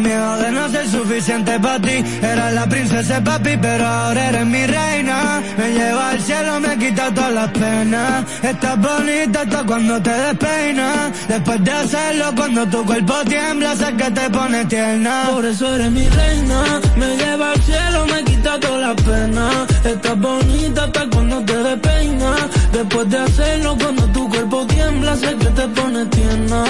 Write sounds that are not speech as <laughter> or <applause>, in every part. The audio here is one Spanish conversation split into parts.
Miedo de no suficiente para ti. Era la princesa papi, pero ahora eres mi reina. Me lleva al cielo, me quita todas las penas. Estás bonita hasta cuando te despeinas. Después de hacerlo, cuando tu cuerpo tiembla, sé que te pone tierna. Por eso eres mi reina. Me lleva al cielo, me quita todas las penas. Estás bonita hasta cuando te despeinas. Después de hacerlo, cuando tu cuerpo tiembla, sé que te pone tierna.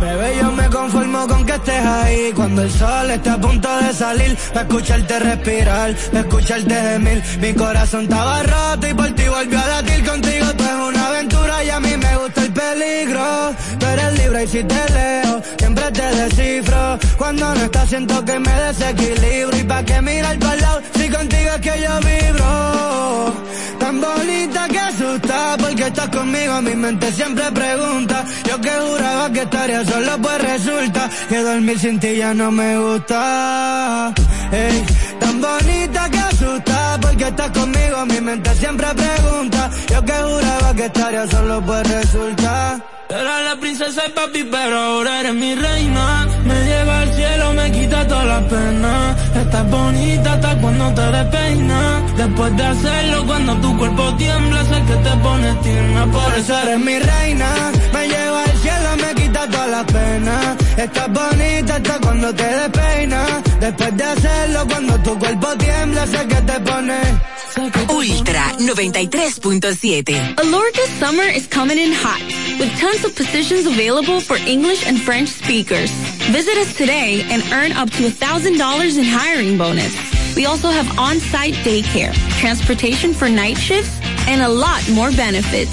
Bebé, yo me conformo con que estés ahí. Cuando el sol está a punto de salir, para escucharte respirar, para escucharte gemir. Mi corazón estaba roto y por ti volvió a latir contigo. Tú es una aventura y a mí me gusta el peligro. Tú eres libre y si te leo, siempre te descifro. Cuando no estás siento que me desequilibro. Y pa' que mirar para lado, si contigo es que yo vibro. Tan bonita que porque estás conmigo, mi mente siempre pregunta. Yo que juraba que estaría solo, pues resulta que dormir sin ti ya no me gusta. Ey, tan bonita que asusta, porque estás conmigo, mi mente siempre pregunta. Yo que juraba que estaría solo, pues resulta. Era la princesa y papi, pero ahora eres mi reina. Me lleva al cielo, me quita toda la pena. Estás bonita hasta cuando te despeinas. Después de hacerlo, cuando tu cuerpo tiembla, sé que te pones tierna. Por eso eres mi reina. Me lleva al cielo, me quita toda la pena. Estás bonita hasta cuando te despeinas. Después de hacerlo, cuando tu cuerpo tiembla, sé que te pones. Ultra 93.7. Alorca's summer is coming in hot, with tons of positions available for English and French speakers. Visit us today and earn up to $1,000 in hiring bonus. We also have on-site daycare, transportation for night shifts, and a lot more benefits.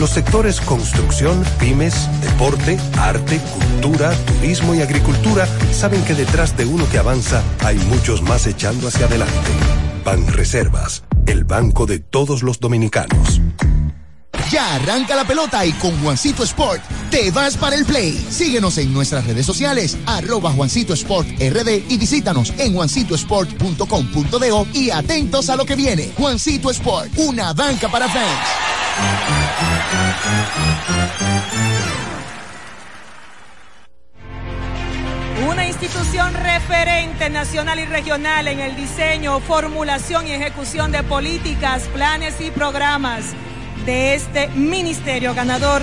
Los sectores construcción, pymes, deporte, arte, cultura, turismo y agricultura saben que detrás de uno que avanza hay muchos más echando hacia adelante. Banreservas, el banco de todos los dominicanos. Ya arranca la pelota y con Juancito Sport te vas para el play. Síguenos en nuestras redes sociales, arroba Juancito Sport RD y visítanos en juancitosport.com.do y atentos a lo que viene. Juancito Sport, una banca para fans. Una institución referente nacional y regional en el diseño, formulación y ejecución de políticas, planes y programas de este ministerio ganador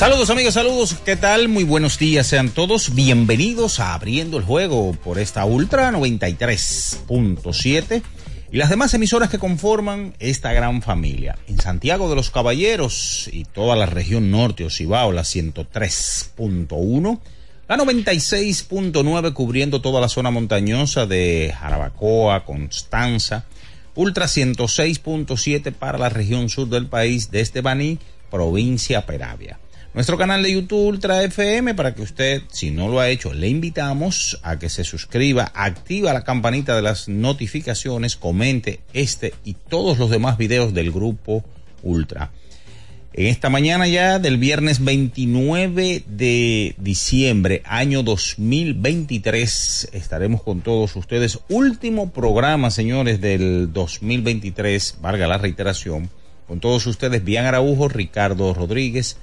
Saludos amigos, saludos, ¿qué tal? Muy buenos días, sean todos bienvenidos a Abriendo el Juego por esta Ultra 93.7 y las demás emisoras que conforman esta gran familia. En Santiago de los Caballeros y toda la región norte Ocibao, la 103.1, la 96.9 cubriendo toda la zona montañosa de Jarabacoa, Constanza, Ultra 106.7 para la región sur del país desde Baní, provincia Peravia nuestro canal de YouTube Ultra FM para que usted, si no lo ha hecho, le invitamos a que se suscriba, activa la campanita de las notificaciones, comente este y todos los demás videos del grupo Ultra. En esta mañana ya del viernes 29 de diciembre, año 2023, estaremos con todos ustedes. Último programa, señores, del 2023, valga la reiteración. Con todos ustedes, Bian Araujo, Ricardo Rodríguez,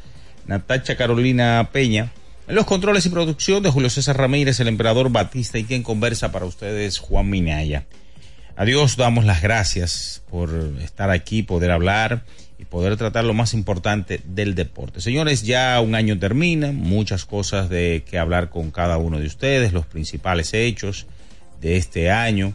Natacha Carolina Peña. En los controles y producción de Julio César Ramírez, el emperador Batista y quien conversa para ustedes, Juan Minaya. A Dios damos las gracias por estar aquí, poder hablar y poder tratar lo más importante del deporte. Señores, ya un año termina, muchas cosas de que hablar con cada uno de ustedes, los principales hechos de este año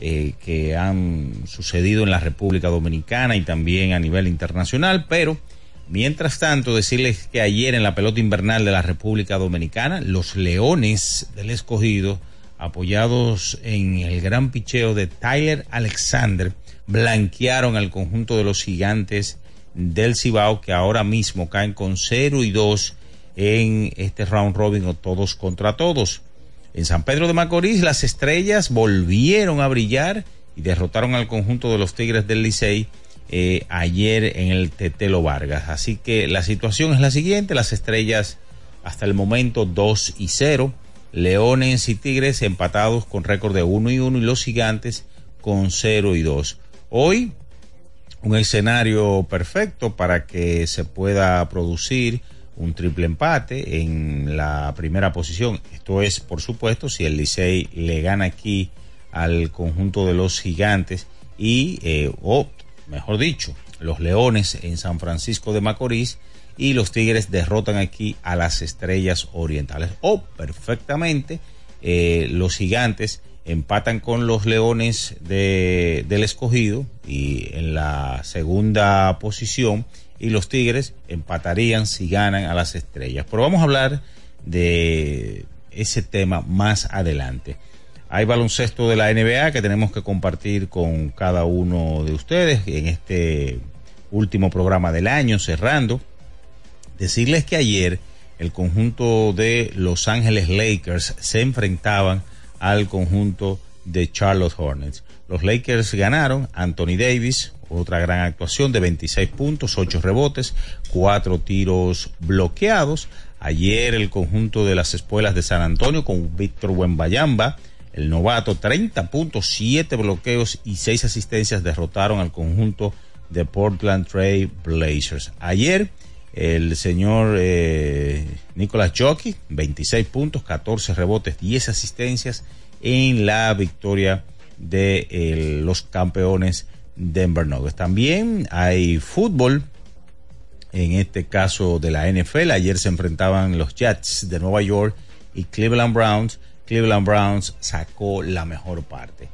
eh, que han sucedido en la República Dominicana y también a nivel internacional, pero Mientras tanto, decirles que ayer en la pelota invernal de la República Dominicana, los Leones del Escogido, apoyados en el gran picheo de Tyler Alexander, blanquearon al conjunto de los gigantes del Cibao que ahora mismo caen con 0 y 2 en este round robin o todos contra todos. En San Pedro de Macorís las estrellas volvieron a brillar y derrotaron al conjunto de los Tigres del Licey eh, ayer en el Tetelo Vargas. Así que la situación es la siguiente, las estrellas hasta el momento 2 y 0, Leones y Tigres empatados con récord de 1 y 1 y los gigantes con 0 y 2. Hoy un escenario perfecto para que se pueda producir un triple empate en la primera posición. Esto es, por supuesto, si el Licey le gana aquí al conjunto de los gigantes y eh, mejor dicho, los Leones en San Francisco de Macorís y los Tigres derrotan aquí a las Estrellas Orientales. O perfectamente eh, los Gigantes empatan con los Leones de, del Escogido y en la segunda posición y los Tigres empatarían si ganan a las Estrellas. Pero vamos a hablar de ese tema más adelante. Hay baloncesto de la NBA que tenemos que compartir con cada uno de ustedes en este último programa del año, cerrando. Decirles que ayer el conjunto de Los Ángeles Lakers se enfrentaban al conjunto de Charlotte Hornets. Los Lakers ganaron, Anthony Davis, otra gran actuación de 26 puntos, 8 rebotes, 4 tiros bloqueados. Ayer el conjunto de las espuelas de San Antonio con Víctor Wembayamba, el novato, 30 puntos, 7 bloqueos y 6 asistencias derrotaron al conjunto de Portland Trail Blazers. Ayer el señor eh, Nicolás Jockey, 26 puntos, 14 rebotes, 10 asistencias en la victoria de eh, los campeones Denver Nuggets. También hay fútbol, en este caso de la NFL. Ayer se enfrentaban los Jets de Nueva York y Cleveland Browns. Cleveland Browns sacó la mejor parte.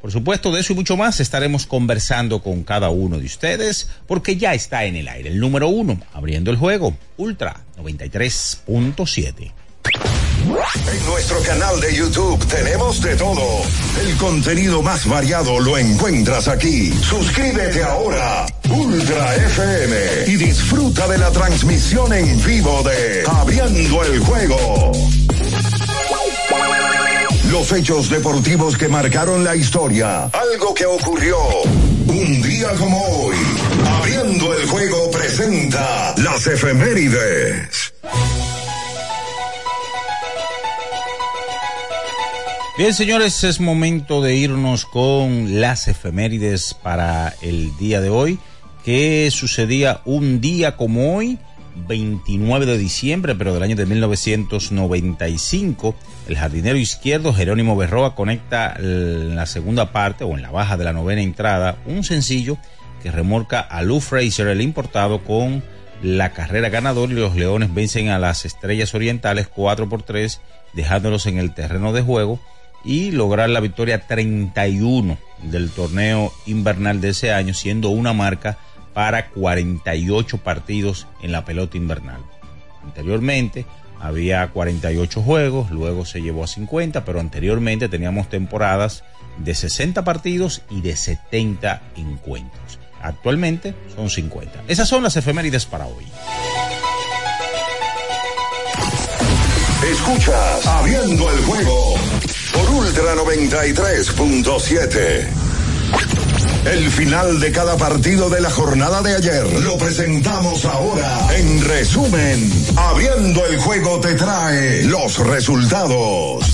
Por supuesto, de eso y mucho más estaremos conversando con cada uno de ustedes porque ya está en el aire el número uno, abriendo el juego, Ultra 93.7. En nuestro canal de YouTube tenemos de todo. El contenido más variado lo encuentras aquí. Suscríbete ahora, Ultra FM, y disfruta de la transmisión en vivo de Abriendo el Juego. Los hechos deportivos que marcaron la historia. Algo que ocurrió un día como hoy. Abriendo el juego presenta las efemérides. Bien, señores, es momento de irnos con las efemérides para el día de hoy. ¿Qué sucedía un día como hoy? 29 de diciembre, pero del año de 1995, el jardinero izquierdo Jerónimo Berroa conecta en la segunda parte o en la baja de la novena entrada un sencillo que remorca a Lou Fraser, el importado, con la carrera ganadora y los Leones vencen a las Estrellas Orientales 4 por 3, dejándolos en el terreno de juego y lograr la victoria 31 del torneo invernal de ese año, siendo una marca para 48 partidos en la pelota invernal. Anteriormente había 48 juegos, luego se llevó a 50, pero anteriormente teníamos temporadas de 60 partidos y de 70 encuentros. Actualmente son 50. Esas son las efemérides para hoy. Escuchas Abriendo el juego por Ultra 93.7. El final de cada partido de la jornada de ayer lo presentamos ahora. En resumen, abriendo el juego te trae los resultados.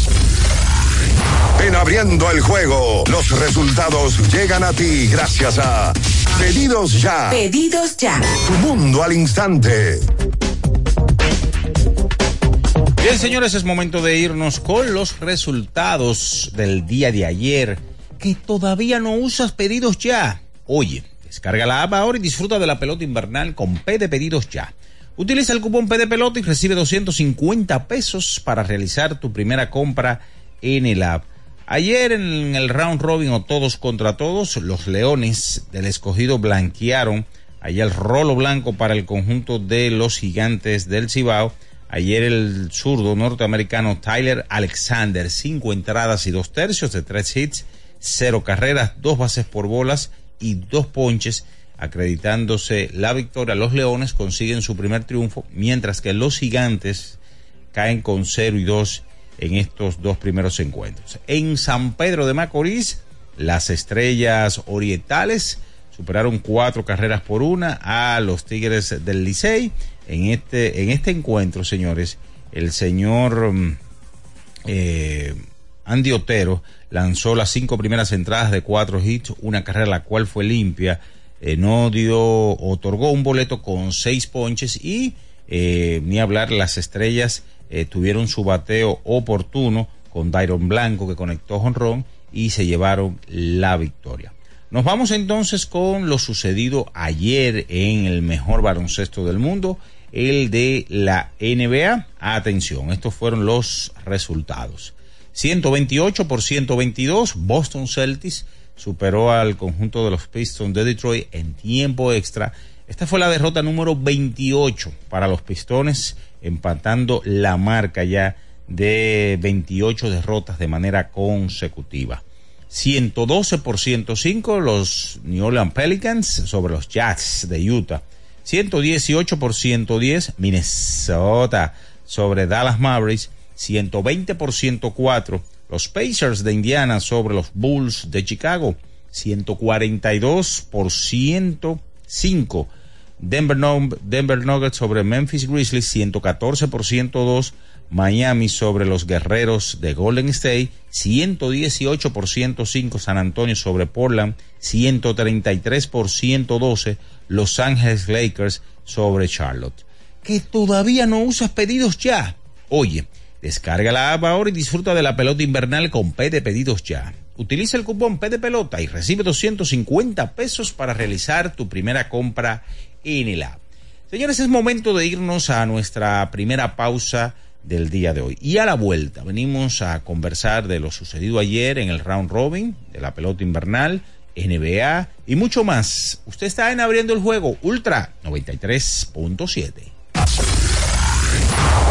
En abriendo el juego, los resultados llegan a ti gracias a Pedidos Ya. Pedidos Ya. Tu mundo al instante. Bien, señores, es momento de irnos con los resultados del día de ayer. Que todavía no usas pedidos ya. Oye, descarga la app ahora y disfruta de la pelota invernal con P de pedidos ya. Utiliza el cupón P de pelota y recibe 250 pesos para realizar tu primera compra en el app. Ayer en el round robin o todos contra todos, los leones del escogido blanquearon allá el rolo blanco para el conjunto de los gigantes del Cibao Ayer el zurdo norteamericano Tyler Alexander, cinco entradas y dos tercios de tres hits, cero carreras, dos bases por bolas y dos ponches, acreditándose la victoria. Los Leones consiguen su primer triunfo, mientras que los Gigantes caen con cero y dos en estos dos primeros encuentros. En San Pedro de Macorís, las estrellas orientales superaron cuatro carreras por una a los Tigres del Licey en este, en este encuentro, señores, el señor mm, eh, Andy Otero lanzó las cinco primeras entradas de cuatro hits, una carrera la cual fue limpia, eh, no dio, otorgó un boleto con seis ponches y eh, ni hablar, las estrellas tuvieron su bateo oportuno con Dairon Blanco que conectó jonrón y se llevaron la victoria. Nos vamos entonces con lo sucedido ayer en el mejor baloncesto del mundo el de la NBA. Atención, estos fueron los resultados. 128 por 122, Boston Celtics superó al conjunto de los Pistons de Detroit en tiempo extra. Esta fue la derrota número 28 para los Pistones, empatando la marca ya de 28 derrotas de manera consecutiva. 112 por 105 los New Orleans Pelicans sobre los Jazz de Utah. 118 por 110 Minnesota sobre Dallas Mavericks 120 por 104. Los Pacers de Indiana sobre los Bulls de Chicago, 142 por 105. Denver, Denver Nuggets sobre Memphis Grizzlies, 114 por 102. Miami sobre los Guerreros de Golden State, 118 por 105 San Antonio sobre Portland, 133 por 112 Los Ángeles Lakers sobre Charlotte. Que todavía no usas pedidos ya. Oye, descarga la app ahora y disfruta de la pelota invernal con P de pedidos ya. Utiliza el cupón P de pelota y recibe 250 pesos para realizar tu primera compra en el app. Señores, es momento de irnos a nuestra primera pausa del día de hoy. Y a la vuelta venimos a conversar de lo sucedido ayer en el round robin, de la pelota invernal, NBA y mucho más. Usted está en abriendo el juego Ultra 93.7.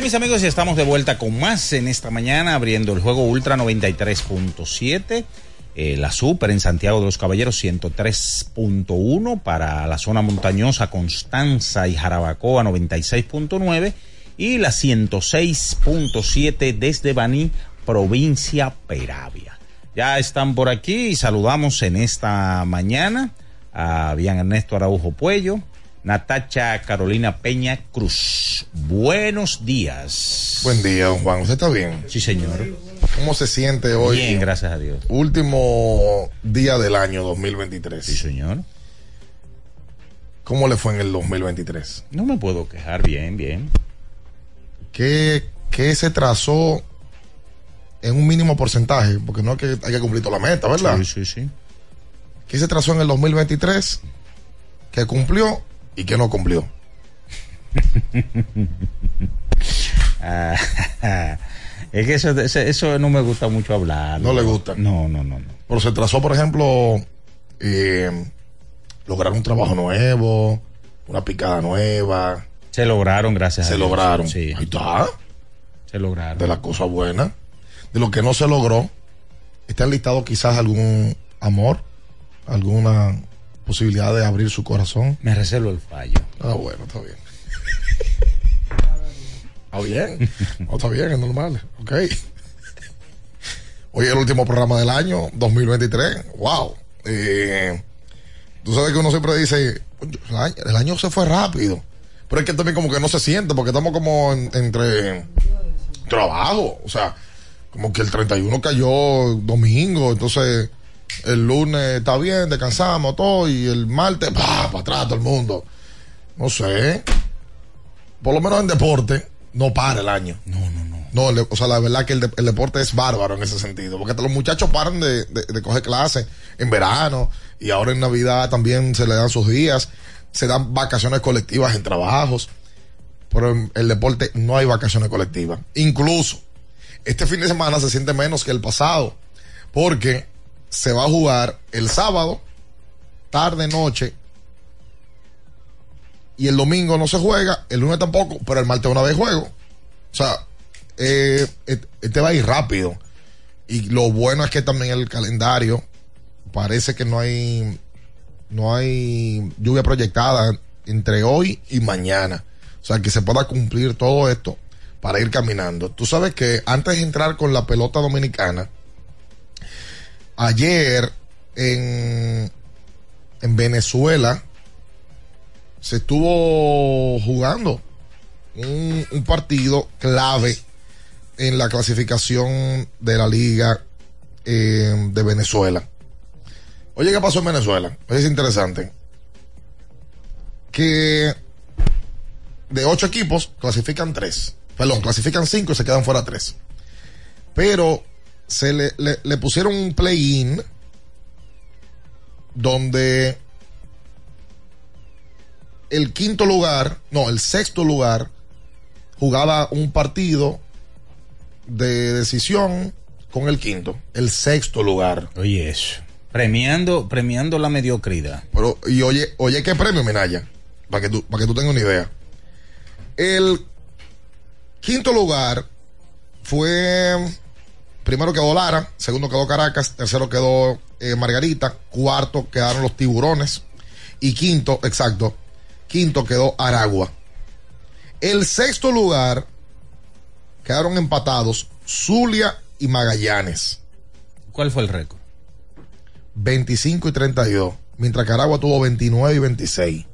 Bien, mis amigos, ya estamos de vuelta con más en esta mañana, abriendo el juego Ultra 93.7. Eh, la Super en Santiago de los Caballeros 103.1 para la zona montañosa Constanza y Jarabacoa 96.9 y la 106.7 desde Baní, provincia Peravia. Ya están por aquí y saludamos en esta mañana a Bian Ernesto Araujo Puello, Natacha Carolina Peña Cruz. Buenos días. Buen día, don Juan. ¿Usted está bien? Sí, señor. ¿Cómo se siente hoy? Bien, gracias a Dios. Último día del año 2023. Sí, señor. ¿Cómo le fue en el 2023? No me puedo quejar, bien, bien. ¿Qué, qué se trazó en un mínimo porcentaje? Porque no es que hay que cumplir toda la meta, ¿verdad? Sí, sí, sí. ¿Qué se trazó en el 2023? ¿Qué cumplió y qué no cumplió? <laughs> Ah, <laughs> es que eso, eso, no me gusta mucho hablar. ¿No le gusta? No, no, no. no. Pero se trazó, por ejemplo, eh, lograr un trabajo nuevo, una picada nueva. Se lograron, gracias Se a Dios. lograron. Sí, Ahí está. se lograron. De las cosas buenas. De lo que no se logró, está enlistado quizás algún amor, alguna posibilidad de abrir su corazón. Me reservo el fallo. Ah, bueno, está bien. <laughs> Está bien. <laughs> No, está bien, es normal. Ok. Hoy es el último programa del año 2023. Wow. Eh, tú sabes que uno siempre dice, "Coño, el año, el año se fue rápido. Pero es que también como que no se siente porque estamos como en- entre trabajo. O sea, como que el 31 cayó domingo. Entonces el lunes está bien, descansamos todo. Y el martes, pa, para atrás todo el mundo. No sé. Por lo menos en deporte, no para el año. No, no, no. No, o sea, la verdad que el, de- el deporte es bárbaro en ese sentido. Porque hasta los muchachos paran de, de- de coger clases en verano. Y ahora en Navidad también se le dan sus días. Se dan vacaciones colectivas en trabajos. Pero en el deporte no hay vacaciones colectivas. Incluso, este fin de semana se siente menos que el pasado. Porque se va a jugar el sábado, tarde, noche. Y el domingo no se juega, el lunes tampoco, pero el martes una vez juego. O sea, eh, et- este va a ir rápido. Y lo bueno es que también el calendario parece que no hay no hay lluvia proyectada entre hoy y mañana. O sea, que se pueda cumplir todo esto para ir caminando. Tú sabes que antes de entrar con la pelota dominicana, ayer en, en Venezuela se estuvo jugando un, partido clave en la clasificación de la liga eh, de Venezuela. Oye, ¿qué pasó en Venezuela? Es interesante. Que de ocho equipos clasifican tres. Perdón, clasifican cinco y se quedan fuera tres. pero se le, le- le pusieron un play-in donde el quinto lugar, no, el sexto lugar, jugaba un partido de decisión con el quinto, el sexto lugar. Oye, eso. Premiando, premiando la mediocridad. Pero, y oye, oye, ¿qué premio, Minaya? Para que tú, para que tú tengas una idea. El quinto lugar fue, primero quedó Lara, segundo quedó Caracas, tercero quedó eh, Margarita, cuarto quedaron los tiburones y quinto, exacto, quinto quedó Aragua. El sexto lugar quedaron empatados Zulia y Magallanes. ¿Cuál fue el récord? 25 y 32, mientras que Aragua tuvo 29 y 26.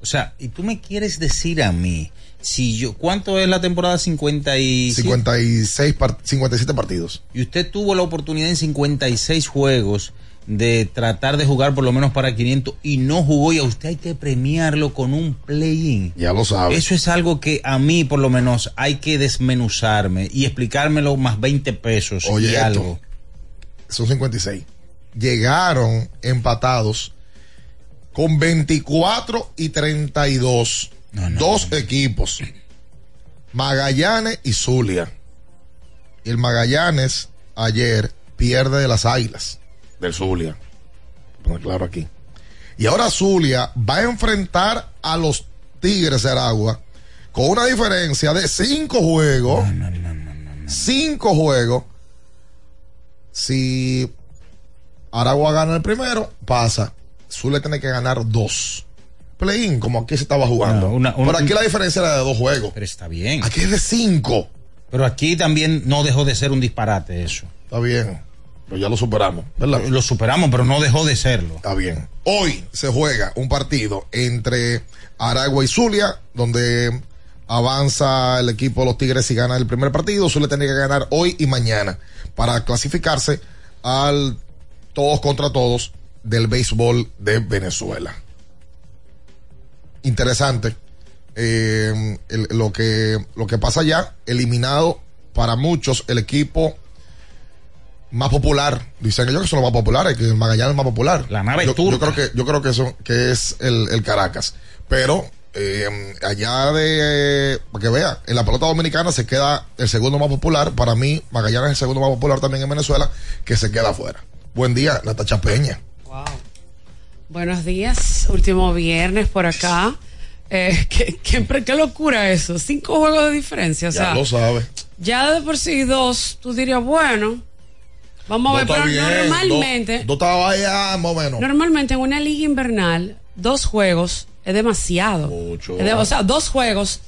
O sea, y tú me quieres decir a mí, si yo, ¿cuánto es la temporada 50 y 56 par- 57 partidos. Y usted tuvo la oportunidad en 56 juegos de tratar de jugar por lo menos para 500 y no jugó y a usted hay que premiarlo con un play-in. Ya lo sabe. Eso es algo que a mí por lo menos hay que desmenuzarme y explicármelo más 20 pesos Oye, y esto. algo. Son 56. Llegaron empatados con 24 y 32. Dos equipos. Magallanes y Zulia. Y el Magallanes ayer pierde de las Águilas del Zulia. Poner claro aquí. Y ahora Zulia va a enfrentar a los Tigres de Aragua con una diferencia de cinco juegos. Cinco juegos. Si Aragua gana el primero, pasa. Zulia tiene que ganar dos. Play-in, como aquí se estaba jugando. Una- un- Pero aquí la diferencia era de dos juegos. Pero está bien. Aquí es de cinco. Pero aquí también no dejó de ser un disparate eso. Está bien. Pero ya lo superamos, ¿verdad? Lo superamos, pero no dejó de serlo. Está bien. Hoy se juega un partido entre Aragua y Zulia, donde avanza el equipo de los Tigres y gana el primer partido. Zulia tiene que ganar hoy y mañana para clasificarse al todos contra todos del béisbol de Venezuela. Interesante eh, el- lo, que, lo que pasa ya, eliminado para muchos el equipo más popular. Dicen ellos que son los más populares, que el Magallanes es más popular. La nave yo, yo turca. creo que yo creo que eso que es el, el Caracas. Pero eh, allá de para que vea, en la pelota dominicana se queda el segundo más popular. Para mí, Magallanes es el segundo más popular también en Venezuela, que se queda afuera. Buen día, Natacha Peña. Buenos días, último viernes por acá. Eh, <laughs> ¿qué, qué, qué locura eso, cinco juegos de diferencia. O Ya sea, lo sabe. ya de por sí dos, tú dirías, bueno, vamos a ver, pero bien, normalmente, Dos, dos más o menos. normalmente en una liga invernal, dos juegos es demasiado. Es de- o sea, dos juegos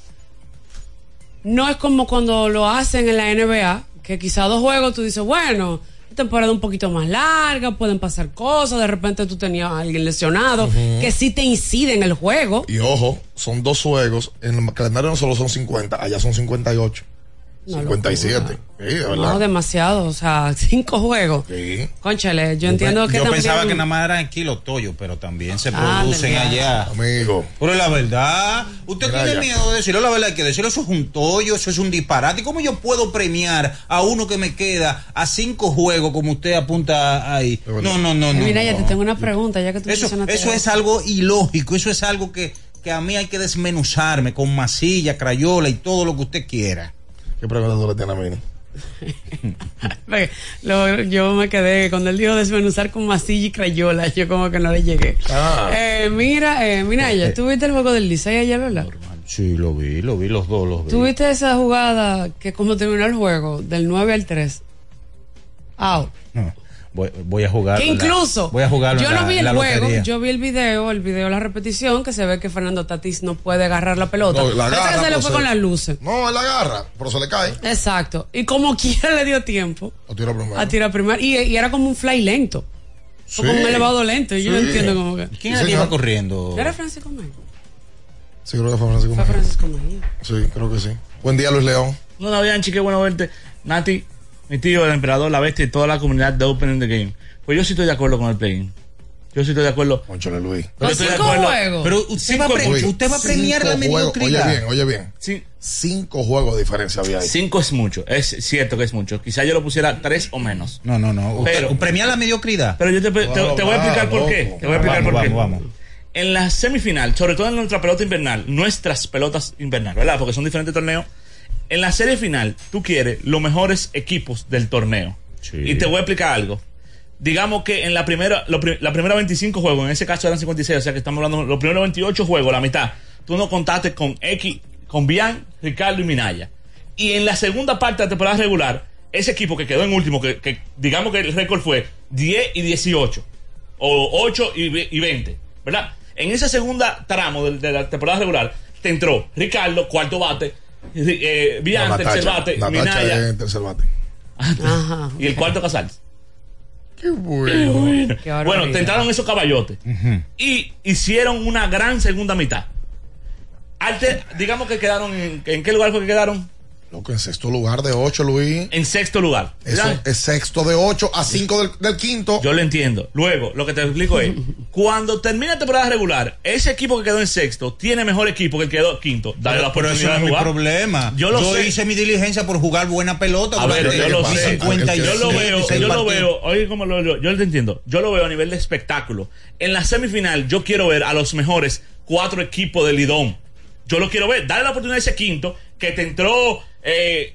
no es como cuando lo hacen en la NBA, que quizá dos juegos tú dices, bueno, temporada un poquito más larga, pueden pasar cosas, de repente tú tenías a alguien lesionado, que sí te incide en el juego. Y ojo, son dos juegos. En el calendario no solo son 50, allá son 58. No, 57. Sí, de No, demasiado, o sea, <laughs> cinco juegos. Sí. Conchale, yo entiendo que Yo también... pensaba que nada más eran kilos toyo, pero también se Ah, producen allá. Amigo. Pero la verdad, usted Mira tiene allá. miedo de decirlo, la verdad hay que decirlo, eso es un tollo, eso es un disparate. ¿Y ¿Cómo yo puedo premiar a uno que me queda a cinco juegos como usted apunta ahí? No, no, no, no. Mira, ya no. te tengo una pregunta, ya que tú Eso, eso es algo ilógico, eso es algo que, que a mí hay que desmenuzarme con masilla, crayola y todo lo que usted quiera. ¿Qué pregunta tú le tienes a Mini? <laughs> Lo- yo me quedé cuando él dijo desmenuzar con masilla y crayola, yo como que no le llegué. Ah. Eh, mira, eh, mira, ya, ¿tú viste el juego del Licey ayer, verdad? Sí, lo vi, lo vi, los dos los vi. ¿Tú viste esa jugada que como terminó el juego, del 9 al 3? Out. No, voy, voy a jugar. Que incluso, voy a jugar yo no vi el juego, yo vi el video, el video, la repetición, que se ve que Fernando Tatis no puede agarrar la pelota. No, la Parece agarra, que se le fue se- con las luces. No, él la agarra, pero se le cae. Exacto. Y como <laughs> quiera le dio tiempo Lo tira primero. a tirar primero. Y, y era como un fly lento. Fue Sí. como un elevado lento. y Yo no Sí. entiendo cómo que. ¿Quién que iba corriendo? ¿Era Francisco Mejía? Sí, creo que fue Francisco Fue Mejía. Francisco Mejía. Sí, creo que sí. Buen día, Luis León. Hola, Bianchi, qué bueno verte. Nati, mi tío, el emperador, la bestia y toda la comunidad de Open in the Game. Pues yo sí estoy de acuerdo con el play Yo sí estoy de acuerdo. Conchole Luis. Pero estoy de cinco acuerdo. juegos. Pero usted va, a pre- Luis, usted va a premiar cinco la mediocridad. Oye bien, oye bien. Sí. Cinco juegos de diferencia había ahí. Cinco es mucho, es cierto que es mucho. Quizá yo lo pusiera tres o menos. No, no, no. Pero- Pero, premiar la mediocridad. Pero yo te, te- te voy a explicar por qué. Te voy a explicar Vamos, por qué. vamos, vamos. En la semifinal, sobre todo en nuestra pelota invernal, nuestras pelotas invernal, ¿verdad? Porque son diferentes torneos. En la serie final, tú quieres los mejores equipos del torneo. Y te voy a explicar algo. Digamos que en la primera, lo la primera 25 juegos, en ese caso eran 56, o sea que estamos hablando de los primeros 28 juegos, la mitad, tú no contaste con X, con Bian, Ricardo y Minaya. Y en la segunda parte de la temporada regular, ese equipo que quedó en último, que, que digamos que el récord fue 10 y 18, o 8 y, y 20, ¿verdad? En esa segunda tramo de, de la temporada regular, te entró Ricardo, cuarto bate, eh, Bian, No, tercer Natacha. bate, Natacha Minaya, es tercer bate. Ajá. <laughs> y el cuarto Casals. Qué bueno. Qué. Bueno, te entraron esos caballotes. Y hicieron una gran segunda mitad. Arte, digamos que quedaron en, ¿en qué lugar fue que quedaron? Loco, en sexto lugar de ocho, Luis. En sexto lugar. Eso es sexto de ocho a cinco del, del quinto. Yo lo entiendo. Luego, lo que te explico es, <laughs> cuando termina la temporada regular, ese equipo que quedó en sexto tiene mejor equipo que el que quedó quinto. Dale la Pero eso no oportunidad es de mi jugar. problema. Yo lo sé. hice mi diligencia por jugar buena pelota. A ver, yo lo sé. 56, Yo lo veo, 56 yo lo veo, oye, como lo, lo- yo te entiendo. Yo lo veo a nivel de espectáculo. En la semifinal, yo quiero ver a los mejores cuatro equipos del Lidón. Yo lo quiero ver. Dale la oportunidad a ese quinto que te entró eh,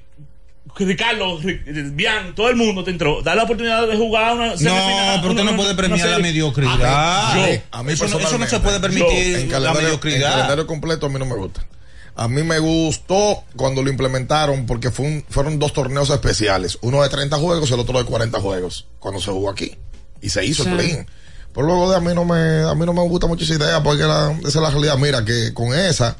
Ricardo, Ri- Bian, todo el mundo te entró. Dale la oportunidad de jugar una semifinal. No, pero usted una- no puede premiar la mediocridad. A mí- A mí eso, no, eso no personalmente, se puede permitir en la calendario, en mediocridad. calendario completo a mí no me gusta. A mí me gustó cuando lo implementaron porque fue un- fueron dos torneos especiales. Uno de 30 juegos y el otro de 40 juegos. Cuando se jugó aquí. Y se hizo Sí. el play Pero luego de a mí no me, a mí no me gusta mucho esa idea porque la- esa es la realidad. Mira que con esa,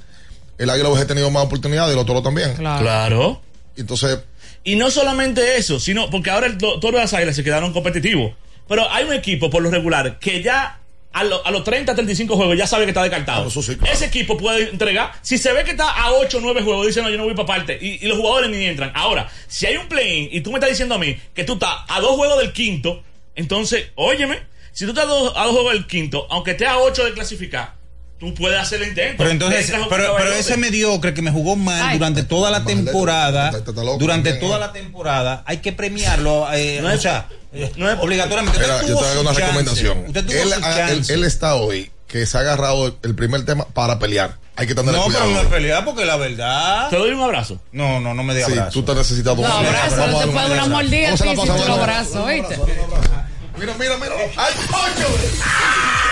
el Águila hubiese tenido más oportunidades y el otro también. Claro. Entonces, Y no solamente eso, sino porque ahora el to- todas las águilas se quedaron competitivos. Pero hay un equipo, por lo regular, que ya a, lo- a los 30, 35 juegos ya sabe que está descartado. Ese equipo puede entregar. Si se ve que está a 8, 9 juegos, dice no, yo no voy para parte. Y, y los jugadores ni entran. Ahora, si hay un play-in y tú me estás diciendo a mí que tú estás a dos juegos del quinto, entonces, óyeme, si tú estás a dos, a dos juegos del quinto, aunque estés a 8 de clasificar, tú puedes hacer el intento. Pero entonces, un pero, ese mediocre que me jugó mal Ay. durante toda la temporada, durante también, toda ¿eh? la temporada, hay que premiarlo, eh, No o es- sea, eh, obligatoriamente. Mira, yo te hago una chance. recomendación. Usted tuvo Él, su él- chance. él está hoy que se ha agarrado el primer tema para pelear. Hay que tener No, cuidado. pero no es pelea porque la verdad. ¿Te doy un abrazo? No, no, no me dé Sí, abrazo. tú te necesitas No, abrazo, no te puede una mordida Vamos a la así si pausa, tú lo vamos a la- abrazos, ¿oíste? Mira, mira, mira. ¡Ay, coño!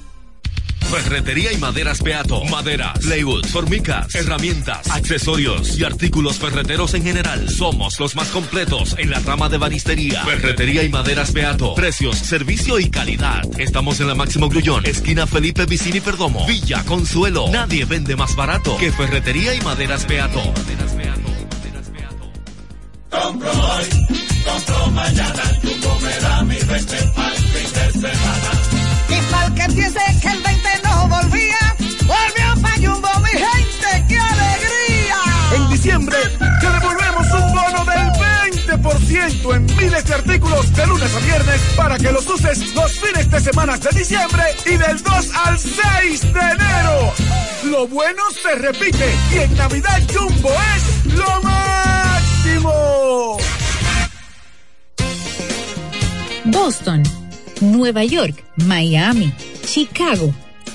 Ferretería y maderas Beato. Maderas, plywood, formicas, herramientas, accesorios y artículos ferreteros en general. Somos los más completos en la rama de banistería. Ferretería y maderas Beato. Precios, servicio y calidad. Estamos en la Máximo Grullón, esquina Felipe Vicini Perdomo. Villa Consuelo. Nadie vende más barato que Ferretería y maderas Beato. Compro hoy, compro mañana, Jumbo me mi 20 pa'l fin de semana. Y pa'l que piense que el 20 no volvía, volvió pa' Jumbo, mi gente, ¡qué alegría! En diciembre te devolvemos un bono del 20% en miles de artículos de lunes a viernes para que los uses los fines de semana de diciembre y del 2 al 6 de enero. Lo bueno se repite y en Navidad Jumbo es lo máximo. Boston, Nueva York, Miami, Chicago.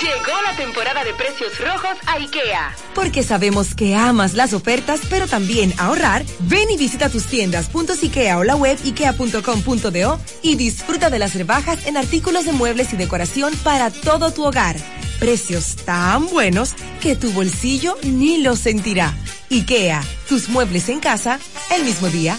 Llegó la temporada de precios rojos a IKEA. Porque sabemos que amas las ofertas, pero también ahorrar. Ven y visita tus tiendas .ikea o la web ikea.com.do y disfruta de las rebajas en artículos de muebles y decoración para todo tu hogar. Precios tan buenos que tu bolsillo ni lo sentirá. IKEA, tus muebles en casa el mismo día.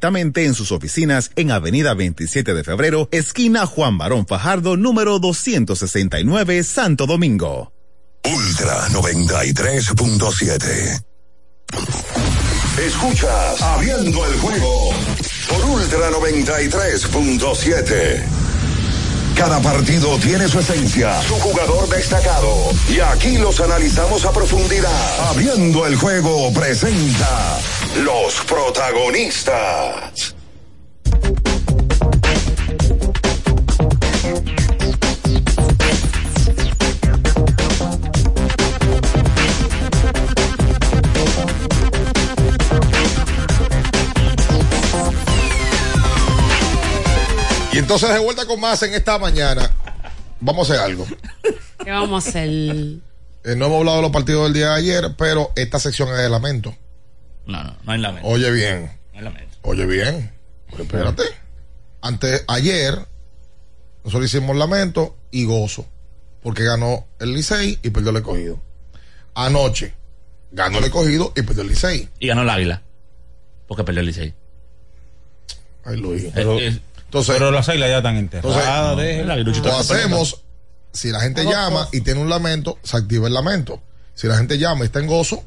directamente en sus oficinas en Avenida 27 de Febrero, esquina Juan Barón Fajardo, número 269, Santo Domingo. Ultra 93.7. Escuchas Abriendo el juego por Ultra 93.7. Cada partido tiene su esencia, su jugador destacado. Y aquí los analizamos a profundidad. Abriendo el juego presenta los protagonistas. Y entonces de vuelta con más en esta mañana. Vamos a hacer algo. ¿Qué vamos a hacer? Eh, no hemos hablado de los partidos del día de ayer, pero esta sección es de lamento. No, no, no hay lamento. Oye bien. No hay lamento. Oye bien. Pero espérate. Antes, ayer, nosotros hicimos lamento y gozo. Porque ganó el Licey y perdió el escogido. Anoche, ganó el escogido y perdió el Licey. Y ganó el Águila. Porque perdió el Licey. Ay, Luis. Eh, Entonces, Pero las águilas ya están enterradas. Entonces. Lo hacemos, si la gente llama y tiene un lamento, se activa el lamento. Si la gente llama y está en gozo,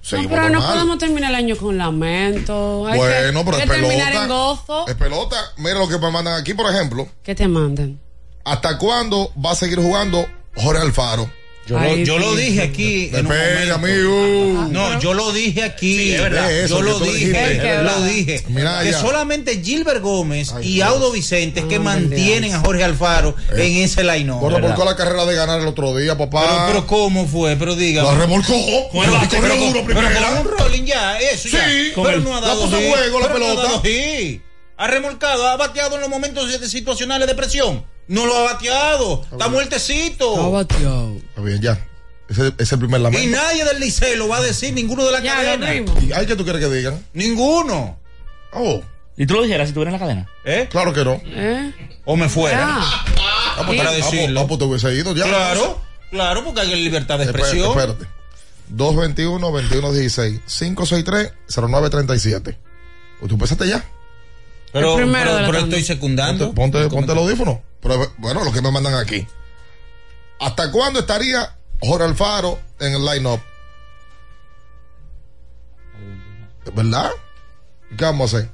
Seguimos pero no podemos terminar el año con lamento. Hay Bueno, que, pero es pelota. en gozo. Es pelota. Mira lo que me mandan aquí, por ejemplo. Que te manden. ¿Hasta cuándo va a seguir jugando Jorge Alfaro? Yo, lo, yo lo dije aquí. en Espera, momento. amigo. No, yo lo dije aquí. Sí, es verdad. Eso yo lo dije. dijiste. Lo dije. Mira que ya. solamente Gilbert Gómez y Dios. Audo Vicente es que mantienen a Jorge Alfaro Eh. en ese line-up. Gordo volcó la carrera de ganar el otro día, papá. Pero, pero ¿cómo fue? Pero diga. La remolcó. Bate, Y corrió pero, duro pero primera. con un rolling ya, eso ya. Sí, con pero el- no ha la dado puso en hit, juego la pero no ha pelota. dado hit. Ha remolcado, ha bateado en los momentos situacionales de presión. No lo ha bateado. Está muertecito. bateado. Está bien, ya. Ese es el primer lamento. Y nadie del liceo lo va a decir, ninguno de la Ya, cadena. ¿Y hay que tú quieres que digan? Ninguno. Oh. ¿Y tú lo dijeras si estuviera en la cadena? ¿Eh? Claro que no. ¿Eh? O me fuera. Ya. Ah, pues, Para ah, pues, decirlo. ah, pues te hubiese ido ya. Claro, claro, porque hay libertad de Espérate, expresión. espérate. 221 2116 563 0937. Pues tú empezaste ya. Pero, pero- pero tanda. estoy secundando. Ponte, ponte, ponte el audífono. Pero bueno, lo que me mandan aquí. ¿Hasta cuándo estaría Jorge Alfaro en el line-up? ¿Verdad? ¿Qué vamos a hacer?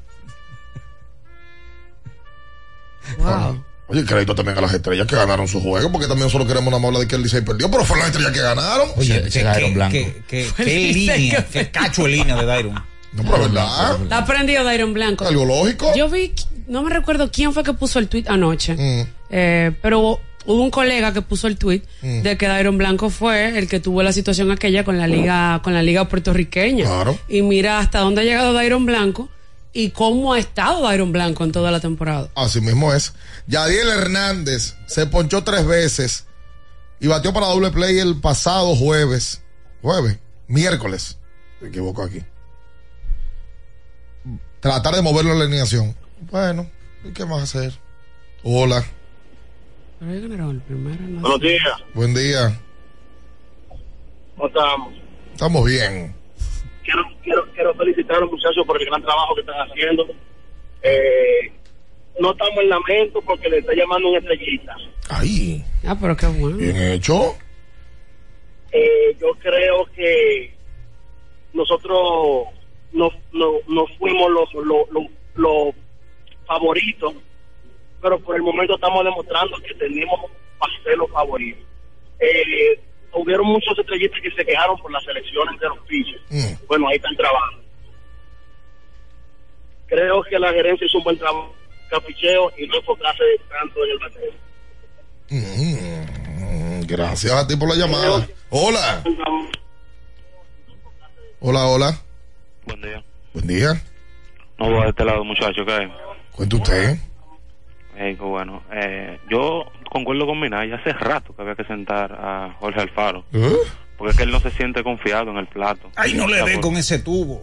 Wow. Oye, crédito también a las estrellas que ganaron su juego, porque también solo queremos una hablar de que el Licey perdió, pero fueron las estrellas que ganaron. Oye, Ese- Dairon Blanco. qué- Fue línea, que qué cacho de línea de Dairon. No, pero verdad. Está prendido Dairon Blanco. Algo lógico. Yo vi, no me recuerdo quién fue que puso el tweet anoche, Mm. Eh, pero hubo un colega que puso el tweet Mm. de que Dairon Blanco fue el que tuvo la situación aquella con la liga, con la liga puertorriqueña. Claro. Y mira hasta dónde ha llegado Dairon Blanco y cómo ha estado Dairon Blanco en toda la temporada. Así mismo es. Yadiel Hernández se ponchó tres veces y batió para doble play el pasado jueves. Jueves, miércoles. Me equivoco aquí. Tratar de moverlo en la alineación. Bueno, ¿y qué más hacer? Hola, Buenos días, buen día. ¿cómo estamos? Estamos bien. Quiero, quiero, quiero felicitar a los muchachos por el gran trabajo que están haciendo. Eh, no estamos en lamento porque le está llamando una estrellita. Ahí, Ah, pero qué bueno. bien hecho. Eh, yo creo que nosotros no, no, no fuimos los, los, los, los favoritos, pero por el momento estamos demostrando que tenemos los favoritos. Eh, hubieron muchos estrellistas que se quejaron por las elecciones de los pitchers. Mm. Bueno, ahí están trabajando. Creo que la gerencia hizo un buen trabajo, capicheo y no enfocarse tanto en el bateo. Mm, gracias a ti por la llamada. Hola. Hola, hola. Buen día. Buen día. No voy de este lado, muchacho, ¿qué? Cuenta usted. Eh, bueno. Eh, yo concuerdo con Minaya. Hace rato que había que sentar a Jorge Alfaro. ¿Eh? Porque es que él no se siente confiado en el plato. Ay, no le dé con ese tubo.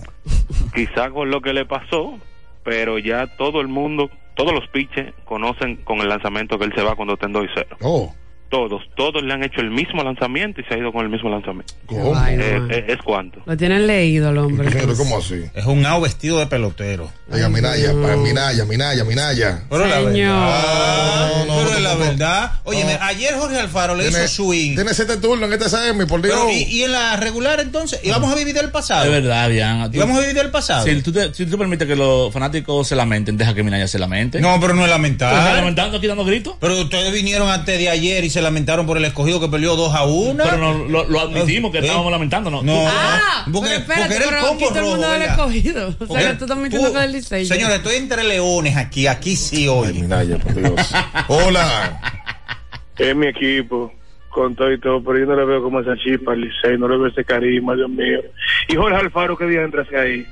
Quizá con lo que le pasó, pero ya todo el mundo, todos los pitches conocen con el lanzamiento que él se va cuando está en 2 y 0. Oh. Todos, todos le han hecho el mismo lanzamiento y se ha ido con el mismo lanzamiento. ¿Cómo? Eh, eh, ¿Es cuánto? Lo tienen leído el hombre. Pero ¿cómo así? Es un ao vestido de pelotero. Oiga, Minaya, Minaya, Minaya, Minaya. Pero la Señor. verdad. No, no, pero no, es la no. verdad. Oye, No. ayer Jorge Alfaro le Tiene, hizo swing. tiene siete turnos en este semi, por Dios. Pero, y, y en la regular entonces, y vamos a vivir del pasado. Es verdad, Bian. Y vamos a vivir del pasado. Si tú, te- si tú permites que los fanáticos se lamenten, deja que Minaya se lamente. No, pero no es ¿Estás lamentar. lamentando aquí dando gritos? Pero ustedes vinieron antes de ayer y se lamentaron por el escogido que perdió 2 a 1. Pero no, lo, lo admitimos que ¿Eh? estábamos lamentando, ¿no? No, Ah, no. Porque, pero espérate, porque era el pero combo aquí todo el rojo, mundo del escogido. O sea, que tú estás mintiendo con el Licey. Señores, estoy entre leones aquí, aquí sí Ay, hoy. Minaya, por Dios. <laughs> Hola. Es mi equipo, con todo y todo, pero yo no le veo como esa chispa al Licey, no le veo ese carisma, Dios mío. Y Jorge Alfaro, ¿qué día entra hacia ahí?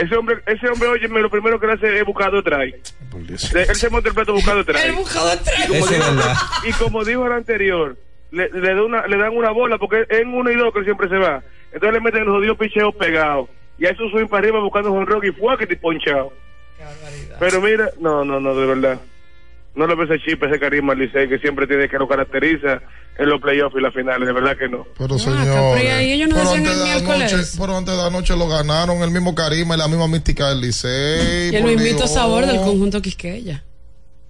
Ese hombre, ese hombre, oye, lo primero que le hace es buscado trae. Por Dios. Él se monta el plato buscado trae. El buscador trae. como Eso es dijo-. Y como dijo el anterior, le, le, da una, le dan una bola porque en uno y dos que él siempre se va. Entonces le meten los jodidos picheos pegados. Y a eso swing para arriba buscando un rock y fue que te ponchado. Pero mira, no, no, no, de verdad. No le veo ese chip, ese carisma al Licey que siempre tiene que lo caracteriza en los playoffs y las finales, de verdad que no. Pero Ah, señor. pero ¿y ellos no decían el miércoles? pero antes de anoche lo ganaron, el mismo carisma y la misma mística del Licey. Y el mismito sabor del conjunto Quisqueya.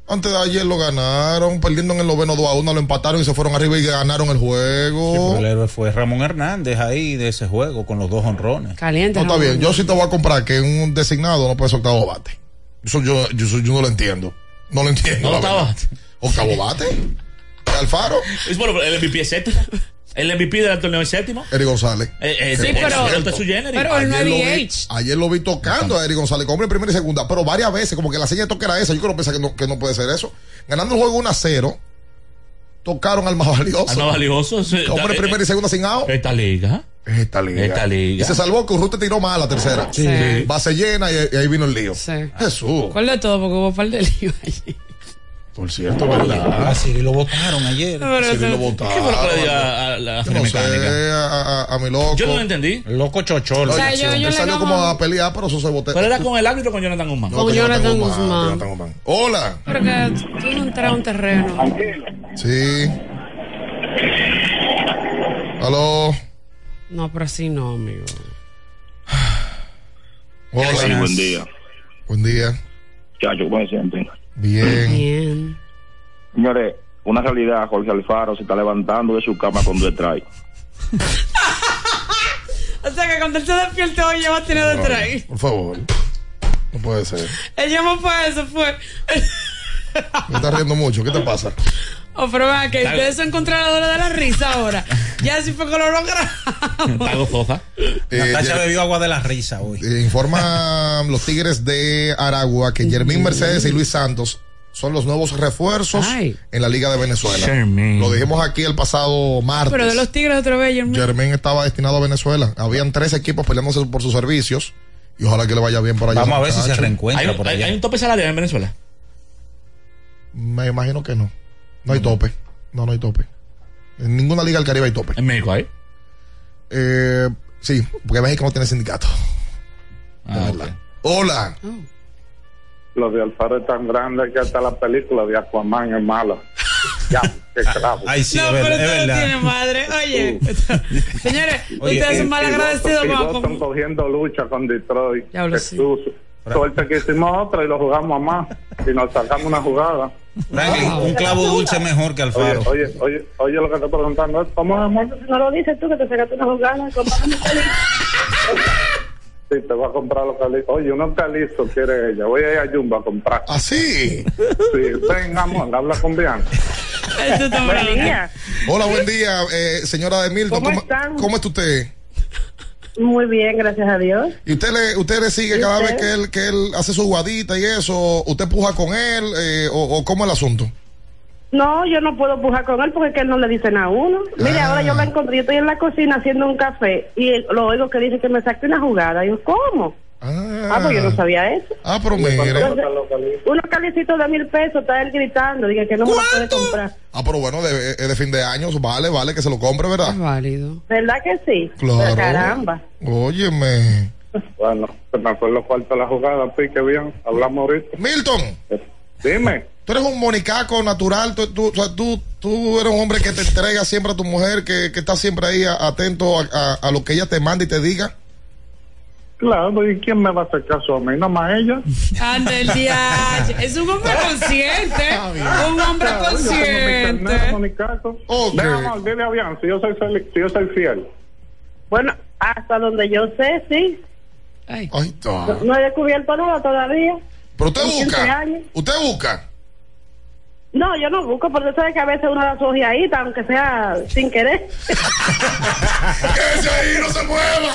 Antes de ayer lo ganaron, perdiendo en el noveno 2 a 1, lo empataron y se fueron arriba y ganaron el juego. Sí, el héroe fue Ramón Hernández ahí de ese juego con los dos honrones. Caliente. No, está bien. Yo sí te voy a comprar que un designado no puede soltar octavo bate. Eso yo, yo, yo no lo entiendo. No lo entiendo. No octavo verdad. Octavo bate. Alfaro. Es bueno, el MVP es séptimo. El MVP del torneo es séptimo. Eric González. Eh, eh, Sí, eh, pero- eh, pero no es Ayer lo, vi, lo tocando a Eric González, como en primera y segunda, pero varias veces, como que la señal de toque era esa. Yo creo que, que, no, que no puede ser eso. Ganando el juego 1 a 0, tocaron al más valioso. Al más valioso. sí. Hombre, Eh, primera y segunda sin out. Esta liga. Esta liga. Esta liga. Y se salvó que Urruti tiró mal la tercera. Sí. Base llena y, y ahí vino el lío. Sí. Jesús. ¿Cuál de todo? Porque hubo un par de líos allí. Por cierto, ¿verdad? A Siri lo votaron ayer. Sí, eso- lo votaron. ¿Qué fue lo que le dio a, a la Yo no sé, a, a- a mi loco. Yo no lo entendí. El loco chocholo. O sea, yo- yo Él salió como a pelear, pero eso se boté. Pero era con el árbitro con Jonathan Guzmán. No, Con que Jonathan Guzmán, Guzmán. Jonathan Guzmán. Hola. Pero que tú no entras a un terreno. Sí. Aló. No, pero así no, amigo. <sighs> Hola. Sí, buen día. Buen día. Chacho, ¿cómo se sienten? Bien. Bien. Señores, una realidad, Jorge Alfaro se está levantando de su cama con detrás. <laughs> O sea que cuando él se despierta hoy ya va a tener detrás. Por favor. No puede ser. Él llamó fue eso, fue. Me estás riendo mucho. ¿Qué te pasa? Oh, pero vea que ustedes son controladores de la risa ahora. Ya sí fue que lo logramos. <laughs> Está gozosa. Natacha Eh, bebió agua de la risa hoy. Eh, informa <laughs> los Tigres de Aragua que Jermín Mercedes y Luis Santos son los nuevos refuerzos Ay. en la Liga de Venezuela. Jermín. Lo dijimos aquí el pasado martes. Pero de los tigres otra vez, Jermaine. Jermín estaba destinado a Venezuela. Habían tres equipos peleándose por sus servicios y ojalá que le vaya bien por allá. Vamos a ver si se muchacho. ¿Hay, reencuentra por allá. hay un tope salarial en Venezuela? Me imagino que no. No hay tope. No, no hay tope. En ninguna liga del Caribe hay tope. En México hay. Eh, sí, porque México no tiene sindicato. Ah, verdad. Hola. Lo de Alfaro es tan grande que hasta la película de Aquaman es mala. <laughs> Ya, qué carajo. Ay, sí, no, es pero verdad. usted es no verdad. tiene madre. Oye, señores, Oye, ustedes son Y- mal agradecidos. Boston cogiendo lucha con Detroit. Ya lo sé. Jesús. Suerte que hicimos otra y lo jugamos a más. Y nos sacamos una jugada. Franklin, un clavo dulce mejor que Oye, Alfaro. oye, oye, oye lo que te estoy preguntando. ¿Cómo es, amor? No lo dices tú que te sacaste una jugada. Sí, te voy a comprar los calizos. Oye, unos calizos quiere ella. Voy a ir a Jumbo a comprar. Así. Sí, ven, amor, habla con Bianca. Buen día. Hola, buen día, eh, señora de Milton. ¿Cómo están? ¿Cómo está usted? Muy bien, gracias a Dios. ¿Y usted le, usted le sigue ¿Y cada usted? vez que él, que él hace su guadita y eso? ¿Usted puja con él eh, o, o cómo es el asunto? No, yo no puedo pujar con él porque es que él no le dice nada a uno. Mire, Ah. ahora yo lo encontré. Yo estoy en la cocina haciendo un café y lo oigo que dice que me saque una jugada. Y yo, ¿cómo? Ah, Ah, pues yo no sabía eso. Ah, pero mire. Unos calicitos de mil pesos, está él gritando. Dije que no me lo puede comprar. Ah, pero bueno, de, de fin de años, vale, vale que se lo compre, ¿verdad? Es válido. ¿Verdad que sí? Claro. Pero caramba. Óyeme. Bueno, se me fue lo cuarto de la jugada, pique bien. Hablamos ahorita. Milton, Dime. tú eres un monicaco natural, tú, tú, o sea, tú, tú eres un hombre que te entrega siempre a tu mujer, que, que está siempre ahí atento a, a- a lo que ella te manda y te diga. Claro, ¿y quién me va a hacer caso a mí? Nada más ella. Ande el día. Es un hombre <laughs> consciente. Un hombre Claro, yo mi consciente. carnet, Monicato. Ok. Ve, amor, dile a Bian, si yo soy, si yo soy fiel. Bueno, hasta donde yo sé, sí. Ay. Ay. No, no he descubierto nada todavía. Pero usted En 15 busca. Usted busca. No, yo no busco, porque sabes que a veces uno da su ojeadita, aunque sea sin querer. <laughs> Quédese ahí, no se mueva.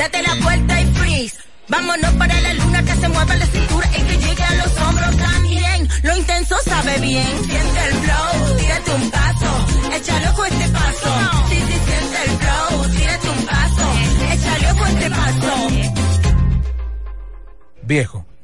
Date la vuelta y freeze. Vámonos para la luna que se mueva la cintura y que llegue a los hombros también. Lo intenso sabe bien, siente el flow, tírate un paso, échale ojo a este paso. Sí, sí, siente el flow, tírate un paso, échale ojo a este paso. Viejo,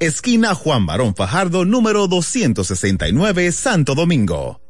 esquina Juan Barón Fajardo, número 269, Santo Domingo.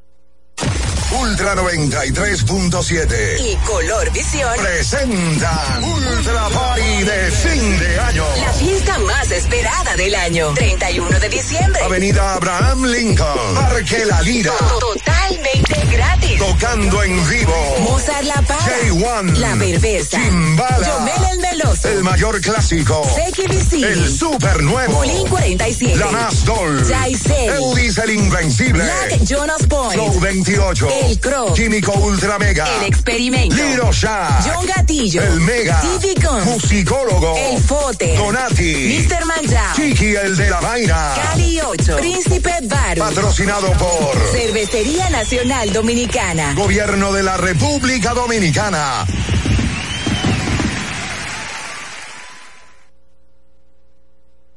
Ultra 93.7 y Color Visión presentan Ultra Party de fin de año. La fiesta más esperada del año. 31 de diciembre. Avenida Abraham Lincoln, Parque La Lira. Totalmente gratis. Tocando en vivo. Mozart La Para. J1. La Perversa. Chimbala. Yomel el Meloso. El mayor clásico. Visible. El super nuevo. Molín 47. La más Dol. Jaisel. Eldis el Invencible. Black Jonas Point. Flow 28. El Químico Ultra Mega. El Experimento. Liro Shah. John Gatillo. El Mega. Guns. Musicólogo. El Fote. Donati. Mr. Manjao. Chiqui el de la vaina. Cali 8. Príncipe Baru. Patrocinado por Cervecería Nacional Dominicana. Gobierno de la República Dominicana.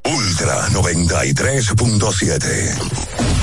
Ultra 93.7.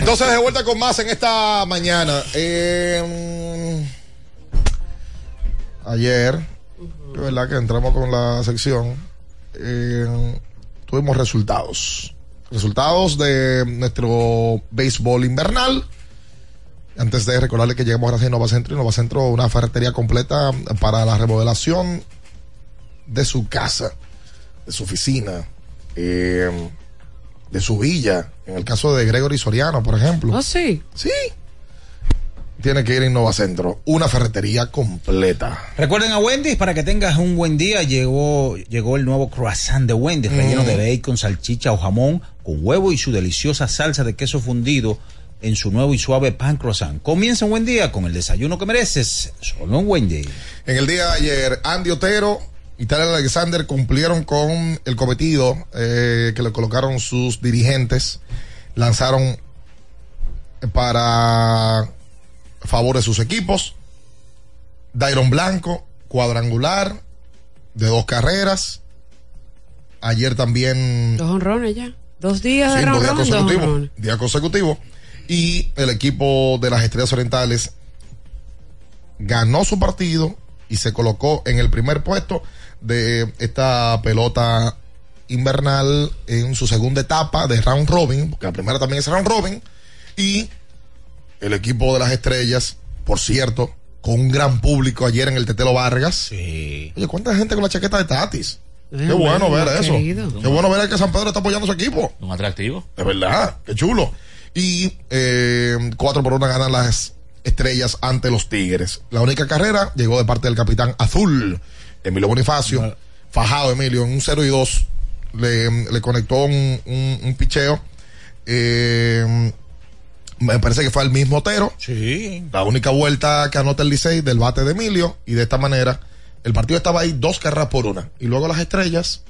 entonces de vuelta con más en esta mañana. Eh, ayer De verdad que entramos con la sección. eh, tuvimos resultados. Resultados de nuestro béisbol invernal. Antes de recordarle que llegamos gracias a Nova Centro. Y Nova Centro, una ferretería completa para la remodelación de su casa, de su oficina, eh, de su villa. En el caso de Gregory Soriano, por ejemplo. ¿Ah, sí? Sí. Tiene que ir en Nova Centro. Una ferretería completa. Recuerden a Wendy's para que tengas un buen día. Llegó, llegó el nuevo croissant de Wendy's, relleno Mm. de bacon, salchicha o jamón, con huevo y su deliciosa salsa de queso fundido en su nuevo y suave pan croissant. Comienza un buen día con el desayuno que mereces, solo en Wendy's. En el día de ayer, Andy Otero y Alexander cumplieron con el cometido eh, que le colocaron sus dirigentes. Lanzaron para favor de sus equipos. Dairon Blanco, cuadrangular de dos carreras. Ayer también Dos honrones ya. Dos días de dos días consecutivos. Día consecutivo. Y el equipo de las Estrellas Orientales ganó su partido y se colocó en el primer puesto de esta pelota invernal en su segunda etapa de round robin, porque la primera también es round robin. Y el equipo de las Estrellas, por cierto, con un gran público ayer en el Tetelo Vargas. Oye, ¿cuánta gente con la chaqueta de Tatis? Qué Eh, bueno bueno, ver eso. querido. Qué bueno ver que San Pedro está apoyando a su equipo. Un atractivo. De verdad, qué chulo. Y eh, cuatro por una ganan las estrellas ante los Tigres. La única carrera llegó de parte del capitán azul, Emilio Bonifacio. Fajado Emilio en un 0 y 2. Le, le conectó un, un, un picheo. Eh, me parece que fue al mismo Otero. Sí. La única vuelta que anota el Licey del bate de Emilio. Y de esta manera, el partido estaba ahí dos carreras por una. Y luego las estrellas.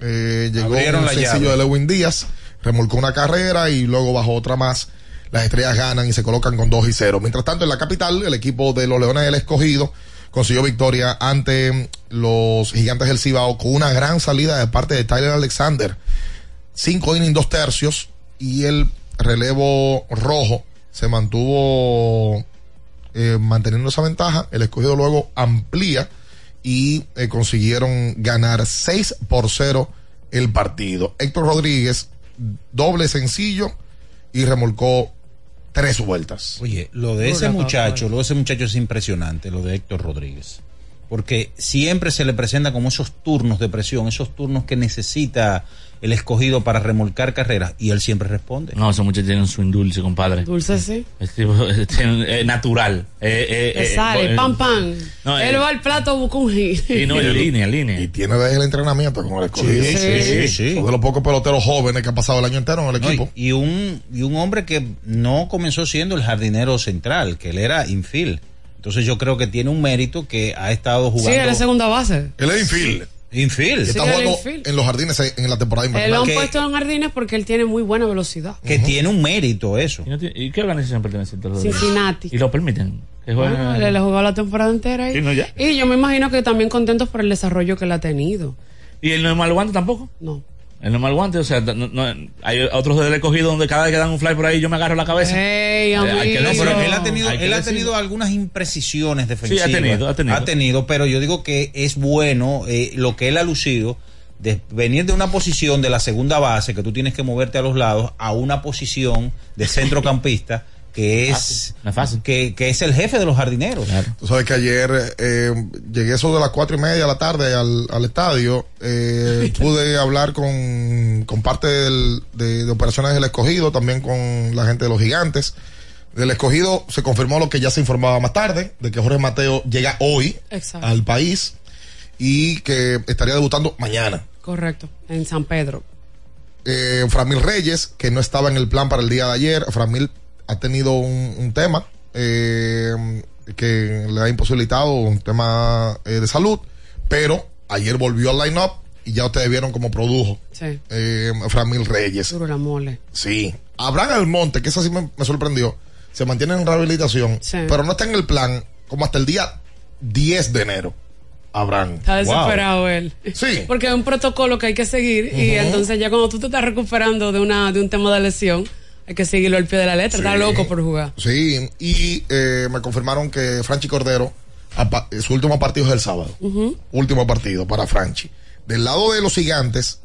eh, llegó Abrieron un la sencillo llave. de Lewin Díaz. Remolcó una carrera y luego bajó otra más. Las estrellas ganan y se colocan con 2 y 0. Mientras tanto, en la capital, el equipo de los Leones del Escogido consiguió victoria ante los Gigantes del Cibao con una gran salida de parte de Tyler Alexander. Cinco innings, dos tercios y el relevo rojo se mantuvo eh, manteniendo esa ventaja. El escogido luego amplía y eh, consiguieron ganar 6 por 0 el partido. Héctor Rodríguez, doble sencillo y remolcó tres vueltas. Oye, lo de ese muchacho, lo de ese muchacho es impresionante, lo de Héctor Rodríguez. Porque siempre se le presenta como esos turnos de presión, esos turnos que necesita el escogido para remolcar carreras y él siempre responde. No, ese muchacho tiene un swing dulce, compadre. Dulce sí. <laughs> Es es, es natural. Eh, eh, eh, sale, eh, pam, pam. No, Él eh, va al plato, busca un hit. Y no, <laughs> en línea, en línea. Y tiene desde el entrenamiento con el escogido. Sí, sí, sí, sí. Son de los pocos peloteros jóvenes que han pasado el año entero en el No, equipo. y, y un, y un hombre que no comenzó siendo el jardinero central, que él era infield. Entonces yo creo que tiene un mérito que ha estado Sí, jugando. él es segunda base. Él es infield. Infield. Está Sí, él jugando infield. en los jardines en la temporada Él lo invernal. han Que- puesto en jardines porque él tiene muy buena velocidad. que tiene un mérito eso. ¿Y, no tiene- y qué organización pertenece a? Cincinnati. ¿Y lo permiten? Bueno, él le jugó la temporada entera ahí. Sí, no, ya. Y yo me imagino que también contentos por el desarrollo que él ha tenido. ¿Y el no es mal guante tampoco? No. El no es mal guante, o sea, no- no- hay otros del escogido donde cada vez que dan un fly por ahí yo me agarro la cabeza. Ey, Eh, hay que No, decirlo. pero él ha tenido, él ha tenido algunas imprecisiones defensivas. Sí, ha tenido, ha tenido. Ha tenido, pero yo digo que es bueno eh, lo que él ha lucido de venir de una posición de la segunda base que tú tienes que moverte a los lados a una posición de centrocampista <laughs> que es Que, que es el jefe de los jardineros. Tú sabes que ayer eh, llegué eso de las cuatro y media de la tarde al, al estadio. eh, <laughs> pude hablar con, con parte del- de, de operaciones del escogido, también con la gente de los gigantes. Del escogido se confirmó lo que ya se informaba más tarde, de que Jorge Mateo llega hoy Exacto. al país y que estaría debutando mañana. Correcto. En San Pedro. eh, Framil Reyes, que no estaba en el plan para el día de ayer. Framil ha tenido un, un tema eh, que le ha imposibilitado un tema eh, de salud, pero ayer volvió al line-up y ya ustedes vieron cómo produjo Sí. eh, Framil Reyes. La mole. Sí. Abraham Almonte, que eso sí me, me sorprendió, se mantiene en rehabilitación, Sí. pero no está en el plan como hasta el día 10 de enero. Abraham. Está desesperado él. Sí. Porque es un protocolo que hay que seguir y entonces ya cuando tú te estás recuperando de una de un tema de lesión, hay que seguirlo al pie de la letra. Está loco por jugar. Sí, y eh, me confirmaron que Franchi Cordero pa- su último partido es el sábado. Último partido para Franchi. Del lado de los gigantes,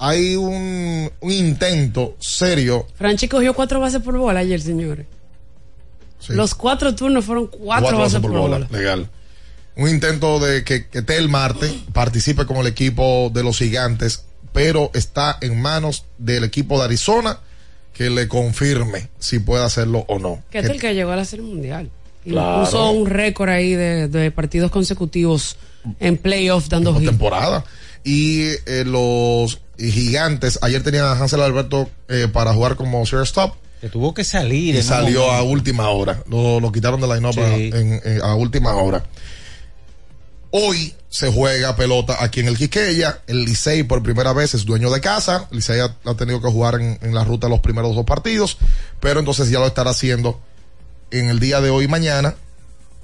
hay un, un intento serio. Franchi cogió cuatro bases por bola ayer, señores. Sí. Los cuatro turnos fueron cuatro, bases por bola. Legal. Un intento de que, que Tel Marte participe con el equipo de los gigantes, pero está en manos del equipo de Arizona que le confirme si puede hacerlo o no. Que es el que llegó a la Serie Mundial. Y Claro. puso un récord ahí de, de partidos consecutivos en playoff dando hit. temporada. Y eh, los gigantes, ayer tenían a Hansel Alberto eh, para jugar como shortstop. Que tuvo que salir. Y salió a última hora. Lo, lo quitaron de la Sí. a última hora. Hoy se juega pelota aquí en el Quiqueya. El Licey por primera vez es dueño de casa. El Licey ha, ha tenido que jugar en, en la ruta los primeros dos partidos. Pero entonces ya lo estará haciendo en el día de hoy y mañana.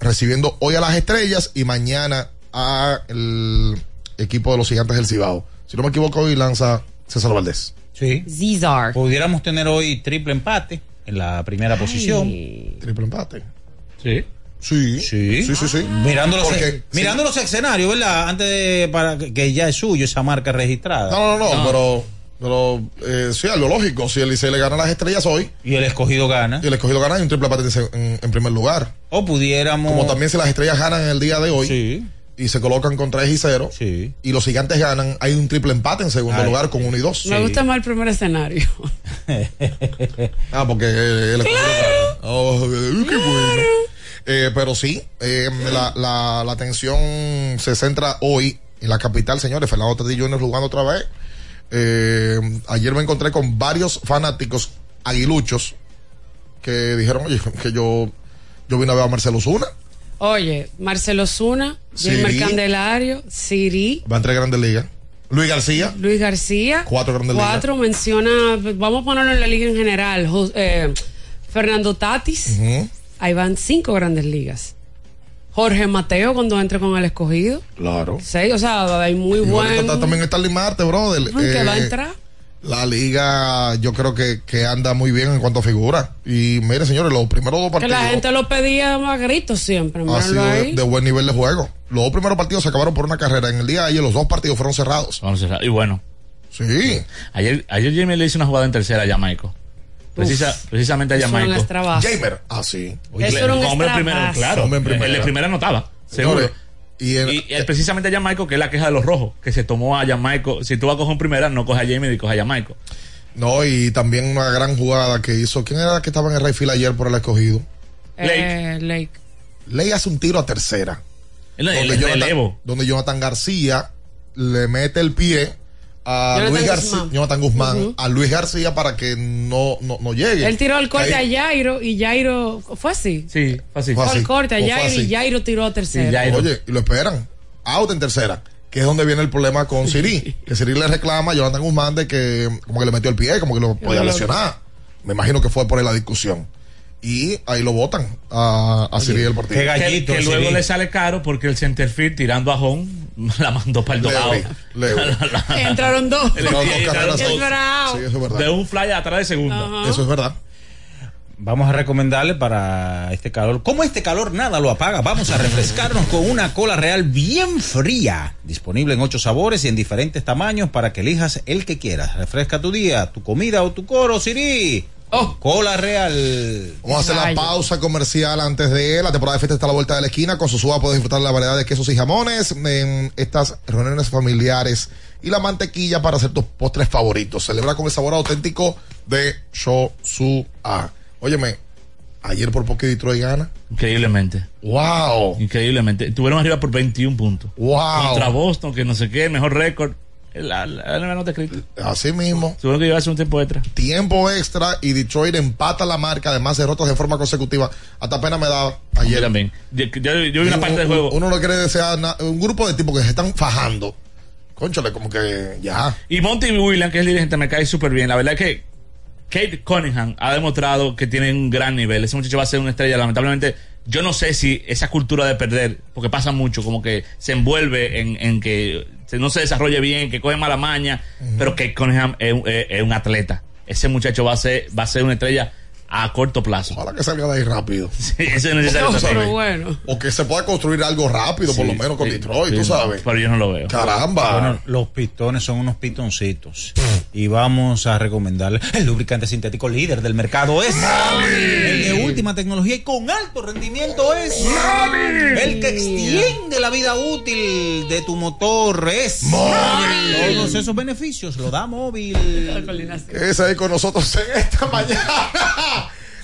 Recibiendo hoy a las estrellas y mañana a el equipo de los gigantes del Cibao. Si no me equivoco, hoy lanza César Valdés. Sí. Zizar. Pudiéramos tener hoy triple empate en la primera posición. Triple empate. Sí. Sí. Sí. Sí, sí, sí. Mirando los, Porque- mirando los escenarios, ¿verdad? Antes de para que- ya es suyo esa marca registrada. No, no, no, pero, pero eh, sí, es lo lógico. Si el Licey le gana las estrellas hoy. Y el escogido gana. Y el escogido gana y un triple empate en, primer lugar. O pudiéramos. Como también si las estrellas ganan en el día de hoy. Sí. Y se colocan con 3 y 0. Sí. Y los gigantes ganan, hay un triple empate en segundo Ay. lugar con 1 y 2. Me gusta más el primer escenario. <laughs> Ah, porque eh, el escogido gana. Oh, qué bueno. Eh, pero sí, eh, la, la, la atención se centra hoy en la capital, señores. Fernando Tati Jr. jugando otra vez. Eh, ayer me encontré con varios fanáticos aguiluchos que dijeron, oye, que yo, yo vine a ver a Marcelo Zuna. Oye, Marcelo Zuna, Siri. Candelario, Siri, Va a entrar Grandes Ligas. Luis García. Luis García. Cuatro grandes ligas. Cuatro menciona, vamos a ponerlo en la liga en general. Eh, Fernando Tatis. Ahí van cinco grandes ligas. Jorge Mateo cuando entre con el escogido. Claro. Seis, o sea, hay muy buen. está también está Marte, brother. que va a Eh, entrar. La liga, yo creo que, que anda muy bien en cuanto a figura. Y mire, señores, los primeros dos Que partidos la gente lo pedía a gritos siempre. ha sido de, ahí. de buen nivel de juego. Los dos primeros partidos se acabaron por una carrera. En el día de ayer, los dos partidos fueron cerrados. Vamos a cerrar. Y bueno. Sí. Ayer, ayer Jamie le hizo una jugada en tercera a Jamaico. Precisa, precisamente a un Jamaico. Gamer. Ah, sí. Eso era un Hombre primero, claro. Hombre en primera. El de primera anotaba. Seguro. Señores, Y, en- Y, él precisamente a Jamaico, que es la queja de los rojos, que se tomó a Jamaico. Si tú vas a coger en primera, no coge a Jamie y coge a Jamaico. no, y también una gran jugada que hizo. ¿Quién era la que estaba en el Rayfield ayer por el escogido? Eh, Lake. Ley hace un tiro a tercera. El, el- donde, el Jonathan, donde Jonathan García le mete el pie a Jonathan Luis García, Guzmán. Jonathan Guzmán, Ujú. a Luis García para que no, no, no llegue. Él tiró el corte Ahí- a Jairo y Jairo. ¿Fue así? Sí, fue así. Fue Fue así. el corte a Fue Jairo así. y Jairo tiró a tercera. Sí, Jairo. Oye, y lo esperan. Out en tercera. Que es donde viene el problema con Siri. <laughs> que Siri le reclama a Jonathan Guzmán de que como que le metió el pie, como que lo podía lesionar. Me imagino que fue por ahí la discusión. Y ahí lo votan a, a Siri del partido. qué. Que, Gallito, que luego le sale caro porque el centerfield tirando a home <laughs> la mandó para el dogado. Entraron dos. <laughs> Es bravo. Sí, eso es verdad. De un fly atrás de segunda. Ajá. Eso es verdad. Vamos a recomendarle para este calor. Como este calor nada lo apaga, vamos a refrescarnos con una cola real bien fría. Disponible en ocho sabores y en diferentes tamaños para que elijas el que quieras. Refresca tu día, tu comida o tu coro, Siri. Oh. Cola real. Vamos a hacer la pausa comercial antes de la temporada de fiesta está a la vuelta de la esquina. Con Sosúa puedes disfrutar de la variedad de quesos y jamones en estas reuniones familiares y la mantequilla para hacer tus postres favoritos. Celebra con el sabor auténtico de Sosúa. Óyeme, ayer por poco Detroit gana. Increíblemente. ¡Wow! Increíblemente. Tuvieron arriba por 21 puntos. ¡Wow! Contra Boston, que no sé qué, mejor récord. La, la, la nota escrita. Así mismo. Tuvieron que llevarse un tiempo extra. Tiempo extra y Detroit empata la marca, además derrotas de forma consecutiva. Hasta pena me daba ayer. Yo también. Yo, yo- yo vi una parte del juego. Uno no quiere desear na- un grupo de tipos que se están fajando. Conchale, como que ya. Y Monty Williams, que es el dirigente, me cae súper bien. La verdad es que Kate Cunningham ha demostrado que tiene un gran nivel. Ese muchacho va a ser una estrella. Lamentablemente, yo no sé si esa cultura de perder, porque pasa mucho, como que se envuelve en, en que no se desarrolle bien, que coge mala maña, pero Kate Cunningham es, un- es- es un atleta. Ese muchacho va a ser, va a ser una estrella a corto plazo. Ojalá que salga de ahí rápido. <laughs> Sí, eso es necesario. No, pero bueno. O que se pueda construir algo rápido, por lo menos con sí, Detroit, sí, tú sabes. Pero yo no lo veo. Caramba. Bueno, los pistones son unos pitoncitos. y vamos a recomendarle el lubricante sintético líder del mercado es el de última tecnología y con alto rendimiento es el que extiende la vida útil de tu motor es todos esos beneficios lo da móvil. Ese ahí con nosotros en esta mañana.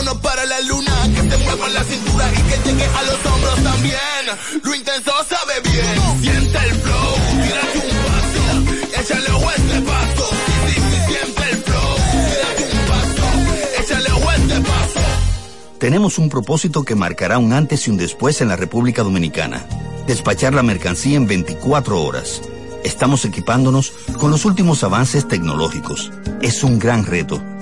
Vámonos para a los hombros. Tenemos un propósito que marcará un antes y un después en la República Dominicana. Despachar la mercancía en 24 horas. Estamos equipándonos con los últimos avances tecnológicos. Es un gran reto,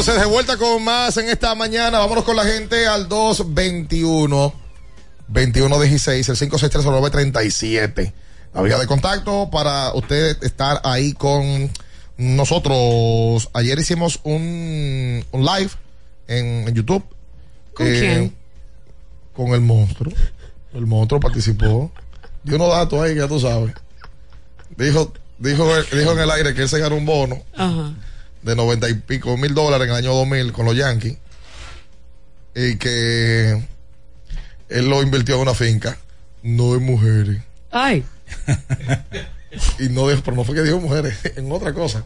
Entonces de vuelta con más en esta mañana. Vámonos con la gente al 221 2116, el 563 La vía de contacto para usted estar ahí con nosotros. Ayer hicimos un, un live en, en YouTube. ¿Con quién? Con el monstruo. El monstruo participó. Dio unos datos ahí que ya tú sabes. Dijo, dijo, dijo en el aire que él se ganó un bono Ajá. De noventa y pico mil dólares en el año 2000 con los Yankees y que él lo invirtió en una finca, no en mujeres. Ay. <laughs> Y no dijo, pero no fue que dijo mujeres, <laughs> en otra cosa.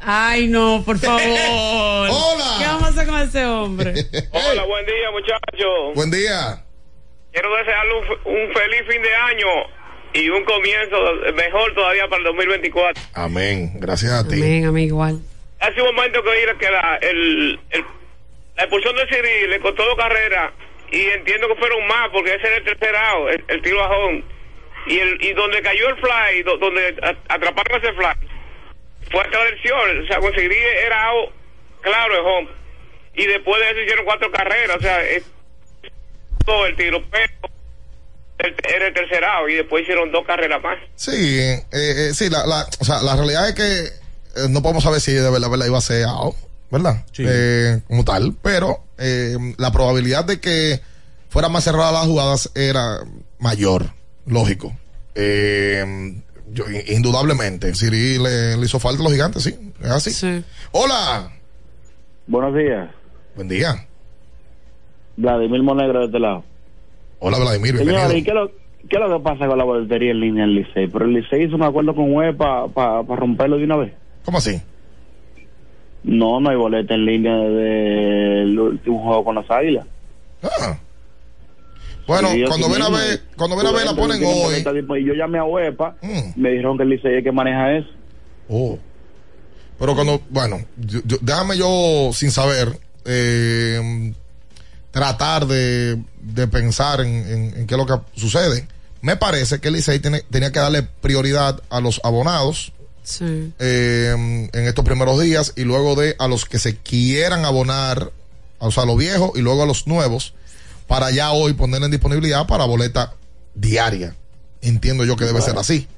Ay, no, por favor. <laughs> Hola. ¿Qué vamos a hacer con ese hombre? Hola, buen día, muchachos. Buen día. Quiero desearle un, un feliz fin de año y un comienzo mejor todavía para el 2024. Amén. Gracias a ti. Amén, amén, igual. Hace un momento que oí que la, el, la expulsión de Siri le costó dos carreras y entiendo que fueron más porque ese era el tercer el, tiro a home. Y, el, y donde cayó el fly, do- donde atraparon ese fly, fue a tradición. O sea, con Siri era out, claro, el home. Y después de eso hicieron cuatro carreras. O sea, todo el tiro, pero era el tercer out y después hicieron dos carreras más. Sí, eh, eh, sí, la, la, o sea, la realidad es que eh, no podemos saber si de verdad, verdad iba a ser AO, ¿verdad? Eh, como tal, pero eh, la probabilidad de que fuera más cerrada las jugadas era mayor, lógico. Eh, yo, indudablemente, Siri le, le hizo falta a los gigantes, sí, es así. Hola. Buenos días. Buen día. Vladimir Monegro de este lado. Hola, Vladimir, Señor, bienvenido. ¿y qué es, lo, qué es lo que pasa con la boletería en línea en Licey? Pero el Licey hizo un acuerdo con UE para romperlo de una vez. ¿Cómo así? No, no hay boleta en línea del último juego con las águilas. Ah. Bueno, yo cuando ven a ver, cuando ven a ver la ponen hoy. Mm. boleta. Y yo llamé a UEPA, me dijeron que el Licey es que maneja eso. Oh. Pero cuando, bueno, yo- yo- déjame yo, sin saber, eh, tratar de, de pensar en, en- en qué es lo que sucede. Me parece que el Licey tiene- tenía que darle prioridad a los abonados Eh, en estos primeros días y luego de a los que se quieran abonar, o sea, a los viejos y luego a los nuevos, para ya hoy poner en disponibilidad para boleta diaria. Entiendo yo que debe ser así.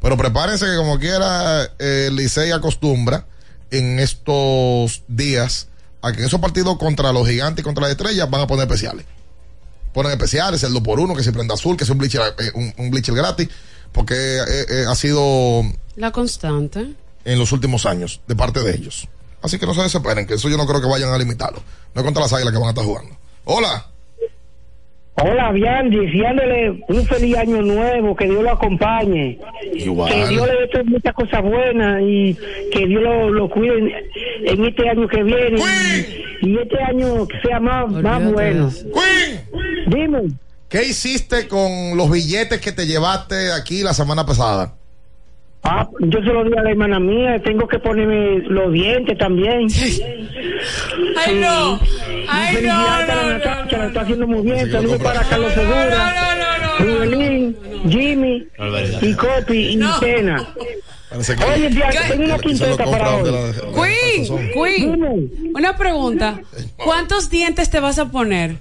Pero prepárense que como quiera eh, Licey acostumbra en estos días a que en esos partidos contra los gigantes y contra las estrellas van a poner especiales. Ponen especiales, el 2 por 1 que se prenda azul, que es un bleacher, eh, un, un gratis, porque eh, eh, ha sido La constante. en los últimos años de parte de ellos. Así que no se desesperen, que eso yo no creo que vayan a limitarlo. No es contra las águilas que van a estar jugando. Hola. Hola, bien, deseándole un feliz año nuevo, que Dios lo acompañe. Igual. Que Dios le dé muchas cosas buenas y que Dios lo, lo cuide en, en este año que viene. Y, y este año que sea más, más bueno. Dime. ¿Qué hiciste con los billetes que te llevaste aquí la semana pasada? Ah, yo se lo di a la hermana mía, tengo que ponerme los dientes también. Ay, no. Ay, Felicidades no, a la no, Natacha, lo está haciendo muy bien. Saludos para Carlos Segura, Rubelín, Jimmy, y Copi y Tena. Oye, Bianca, tengo una quinteta para hoy. Queen, Queen, una pregunta. ¿Cuántos dientes te vas a poner?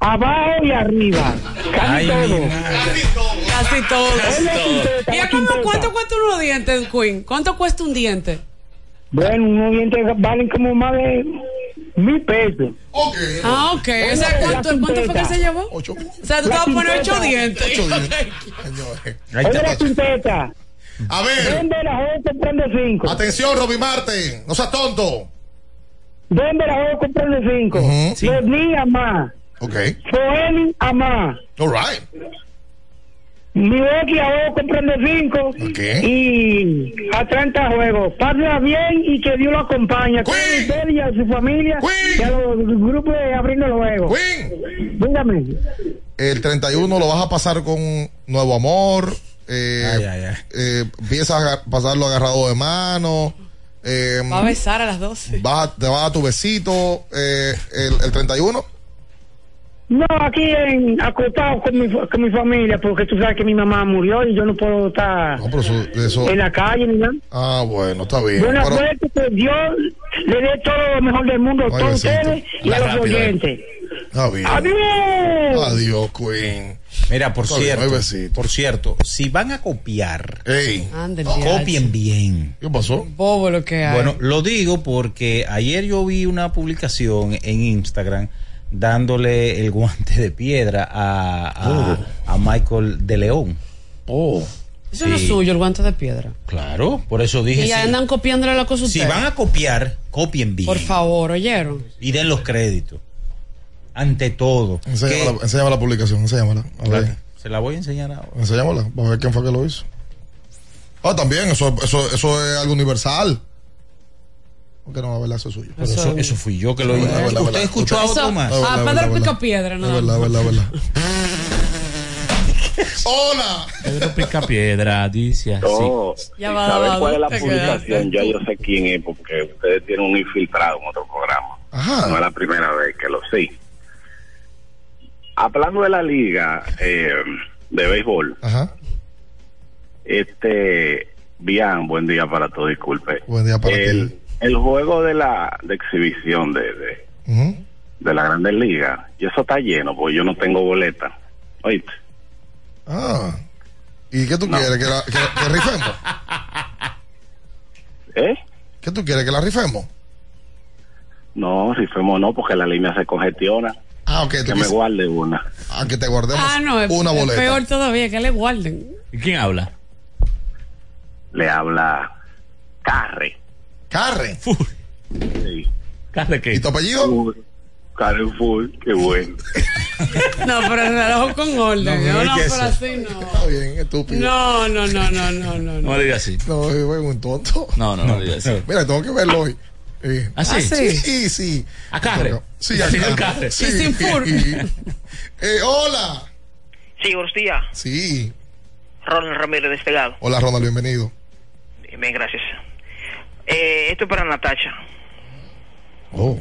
Abajo y arriba. Casi todo. Casi todo. todo. ¿Y como cuánto cuesta unos dientes, Queen? ¿Cuánto cuesta un diente? Bueno, unos dientes valen como más de mil pesos. Ah, ok. O sea, ¿cuánto, ¿cuánto fue que se llevó? O sea, tú te vas a poner ocho dientes. Oye, la quinteta. A ver. ¿Dónde la joven comprando cinco? Atención, Roby Marte. No seas tonto. ¿Dónde la joven comprando cinco? Los días más. Ok. Joel Amá. All right. Milwaukee ahora comprando cinco y a 30 juegos. Pásela bien y que Dios lo acompañe. A usted y a su familia y a los grupos de abriendo los juegos. Dígame. El 31 lo vas a pasar con Nuevo Amor. Eh, eh, empiezas a pasarlo agarrado de mano. Eh, Va a besar a las 12. vas te vas a tu besito. eh, el, el 31. No, aquí en, acostado con mi, con mi familia, porque tú sabes que mi mamá murió y yo no puedo estar No, pero eso, eso- en la calle ni nada. Ah, bueno, está bien. Buena Pero- suerte, que Dios le dé todo lo mejor del mundo a Ay, todos besito. ustedes y a Más los rápido, eh. oyentes. Está bien. Adiós. Adiós, Queen. Mira, por Está cierto, por cierto, si van a copiar, el copien bien. ¿Qué pasó? Bobo lo que hay. Bueno, lo digo porque ayer yo vi una publicación en Instagram dándole el guante de piedra a, a, a Michael de León. Oh. Eso no es suyo, el guante de piedra. Claro, por eso dije. Y ya si- andan copiándole la cosa si ustedes. van a copiar, copien bien. Por favor, ¿oyeron? Y den los créditos. Ante todo. Enséñame Que- la, enséñame la publicación, enséñamela. A ver. Se la voy a enseñar ahora. Enséñamela, vamos a ver quién fue que lo hizo. Ah, también, eso, eso, eso es algo universal. Porque no va a ver eso es suyo. Pero eso, eso fui yo que lo hice. Verdad, ¿Usted verdad. escuchó a Usted- otro más? Verdad, Ah, verdad, Pedro verdad. pica piedra, nada verdad, verdad, verdad. Hola. Pedro Picapiedra dice así. No, Ya va, ¿saben va, cuál es la publicación? Ya yo sé quién es, porque ustedes tienen un infiltrado en otro programa. Ajá. No es la primera vez que lo sé. Hablando de la liga eh, de béisbol, Ajá. este, bien, buen día para todos, disculpe. Buen día para el, ti. El juego de la de exhibición de, de, la Grandes Ligas, y eso está lleno, porque yo no tengo boleta. Oíste. Ah. ¿Y qué tú quieres? ¿Que, la, que, que rifemos? <laughs> ¿Eh? ¿Qué tú quieres? ¿Que la rifemos? No, si fuimos no, porque la línea se congestiona. Ah, ok. Que me guarde una. Ah, que te guardemos Ah, no, es, una es boleta. peor todavía, que le guarden. ¿Y quién habla? Le habla Carre. Carre. Sí. ¿Carre qué? ¿Y tu apellido? Carrefour, qué bueno. No, pero el reloj con orden. No, No, no no, pero así no. Está bien, estúpido. No, no, no, no, no, no. No no. digas así. No, es un tonto. No, no, no, digas así. Mira, tengo que verlo hoy. Eh, ¿Ah, sí? Sí, sí. sí. ¿A Carre? Sí, a Carre. Sí. Sin fur. <laughs> Eh, hola. Sí, buenos días. Sí. Ronald Ramírez despegado. Hola, Ronald, bienvenido. Bien, gracias. Eh, esto es para Natacha. Oh.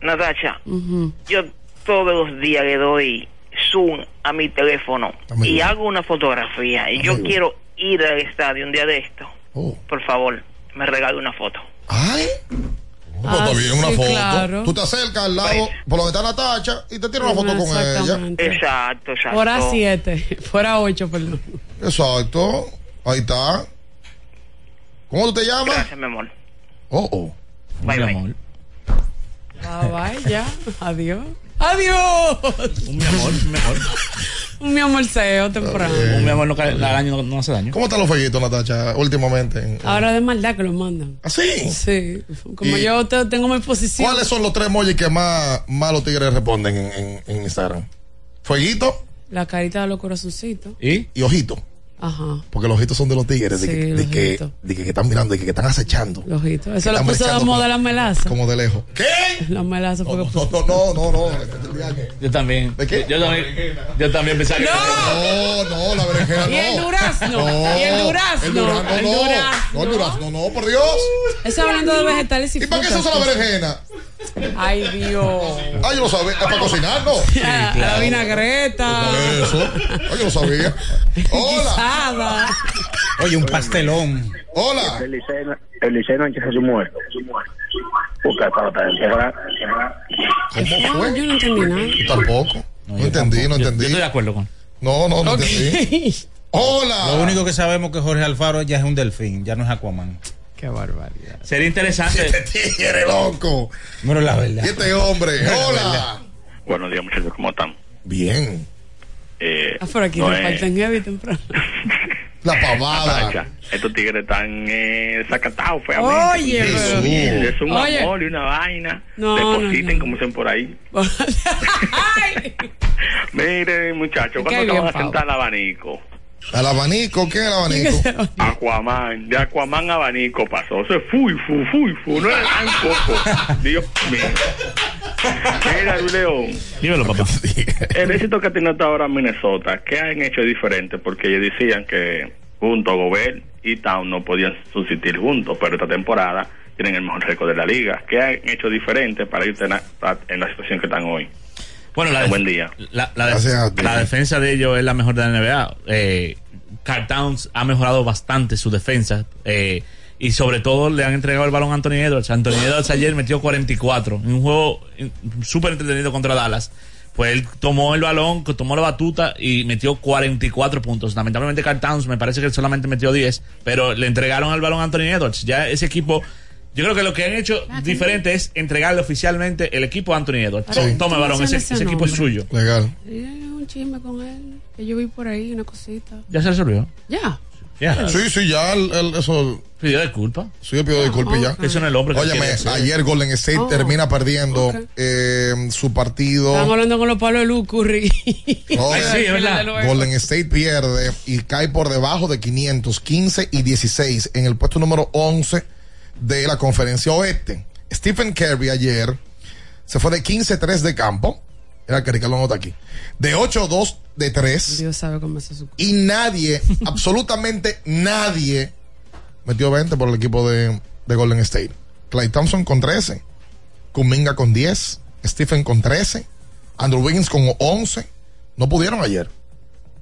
Natacha, yo todos los días le doy zoom a mi teléfono Amigo. y hago una fotografía. Y yo quiero ir al estadio un día de esto. Oh. Por favor, me regale una foto. Ay. Ah, está bien, una sí, foto. claro. Tú te acercas al lado, por donde está Natacha, y te tiras una foto con ella. Exacto, exacto. Fuera siete, <laughs> fuera ocho, perdón. Exacto. Ahí está. ¿Cómo tú te llamas? Gracias, mi amor. Oh, oh. Bye, Mi bye. amor. Ah, bye, ya. Adiós. Adiós. Un mi amor, mi amor. <laughs> Un mi amorceo temprano. Un mi amor no, cae- la daño, no, no hace daño. ¿Cómo están los fueguitos, Natacha, últimamente? En- Ahora de maldad que lo mandan. ¿Ah, sí? Sí. Como Y- yo te- tengo mi posición. ¿Cuáles son los tres emojis que más, más los tigres responden en, en- en Instagram? Fueguito La carita de los corazoncitos. ¿Y? y ojito. Ajá. Porque los ojitos son de los tigres, de, Sí, que, los de que, de que, que están mirando, de que, que están acechando. Los ojitos. Que Eso lo puso de brechando moda como- la melaza. Como de lejos. ¿Qué? La melaza fue que puso. No, no, no, no. Yo también. Yo también, yo también pensaba que. No, no, la berenjena no. Y el durazno. No, Y el durazno. El durazno El no. durazno. No, el durazno no, por Dios. Eso hablando de vegetales y ¿Y para qué se frutas, usa la pues. berenjena? Ay, Dios. Ah, yo lo sabía. Es para cocinar, ¿no? La- La vinagreta. Eso. Ah, yo lo sabía. Hola. Oye, un pastelón. Hola. El liceo, el liceo no se su muerto. Porque para. ¿Cómo fue? Yo no entendí nada. Yo tampoco. No, entendí, no entendí. Yo estoy de acuerdo con. No, no, no entendí. <laughs> Hola. Lo único que sabemos es que Jorge Alfaro ya es un delfín, ya no es Aquaman. Qué barbaridad. Sería interesante. Este tigre loco. Bueno, la verdad. Este hombre. Hola. Buenos días, muchachos, ¿cómo están? Bien. Eh, Ah, por aquí no me es- faltan heavy temprano. <laughs> La pavada. Estos tigres están eh, sacatados feamente. Oye, Es un Oye. amor y una vaina. No, Depositen, no, como dicen por ahí. <laughs> <laughs> Miren, muchachos, ¿cuándo te van a sentar al abanico? Al abanico, ¿quién es el abanico? <laughs> Aquaman, de Aquaman a abanico pasó. Eso es fui, fu, fui, fu, no es tampoco. Dios mío. Mira, León. Dímelo, papá. <laughs> El éxito que ha tenido hasta ahora Minnesota, ¿qué han hecho diferente? Porque ellos decían que junto a Gobert y Town no podían subsistir juntos, pero esta temporada tienen el mejor récord de la liga. ¿Qué han hecho diferente para ir en la, en la situación que están hoy? Bueno, la, Buen día. La, la- la defensa de ellos es la mejor de la NBA. Eh, Carl Towns ha mejorado bastante su defensa. eh, y sobre todo le han entregado el balón a Anthony Edwards. Anthony Edwards ayer metió 44 en un juego eh, súper entretenido contra Dallas. Pues él tomó el balón, tomó la batuta y metió 44 puntos. Lamentablemente Carl Towns me parece que él solamente metió 10, pero le entregaron el balón a Anthony Edwards. Ya ese equipo, yo creo que lo que han hecho diferente es entregarle oficialmente el equipo a Anthony Edwards. Sí. Toma el balón, ese, equipo es suyo. Legal. Un chisme con él. Que yo vi por ahí una cosita. Ya se resolvió. Ya. Sí, sí, ya el, el- eso. Pidió disculpas. Sí, yo pido disculpas Ah, ya. Eso no es el hombre que Óyeme, ayer Golden State Oh. termina perdiendo eh, su partido. Estamos hablando con los palos de Curry. No, Ay, sí, es verdad. Golden State pierde y cae por debajo de 500, 15 y 16 en el puesto número 11 de la conferencia oeste. Stephen Curry ayer se fue de 15-3 de campo. Era que Ricardo no está aquí. De 8-2 de 3. Dios sabe cómo Y nadie, <laughs> absolutamente nadie, metió 20 por el equipo de, de Golden State. Clay Thompson con 13. Kuminga con 10. Stephen con 13. Andrew Wiggins con 11. No pudieron ayer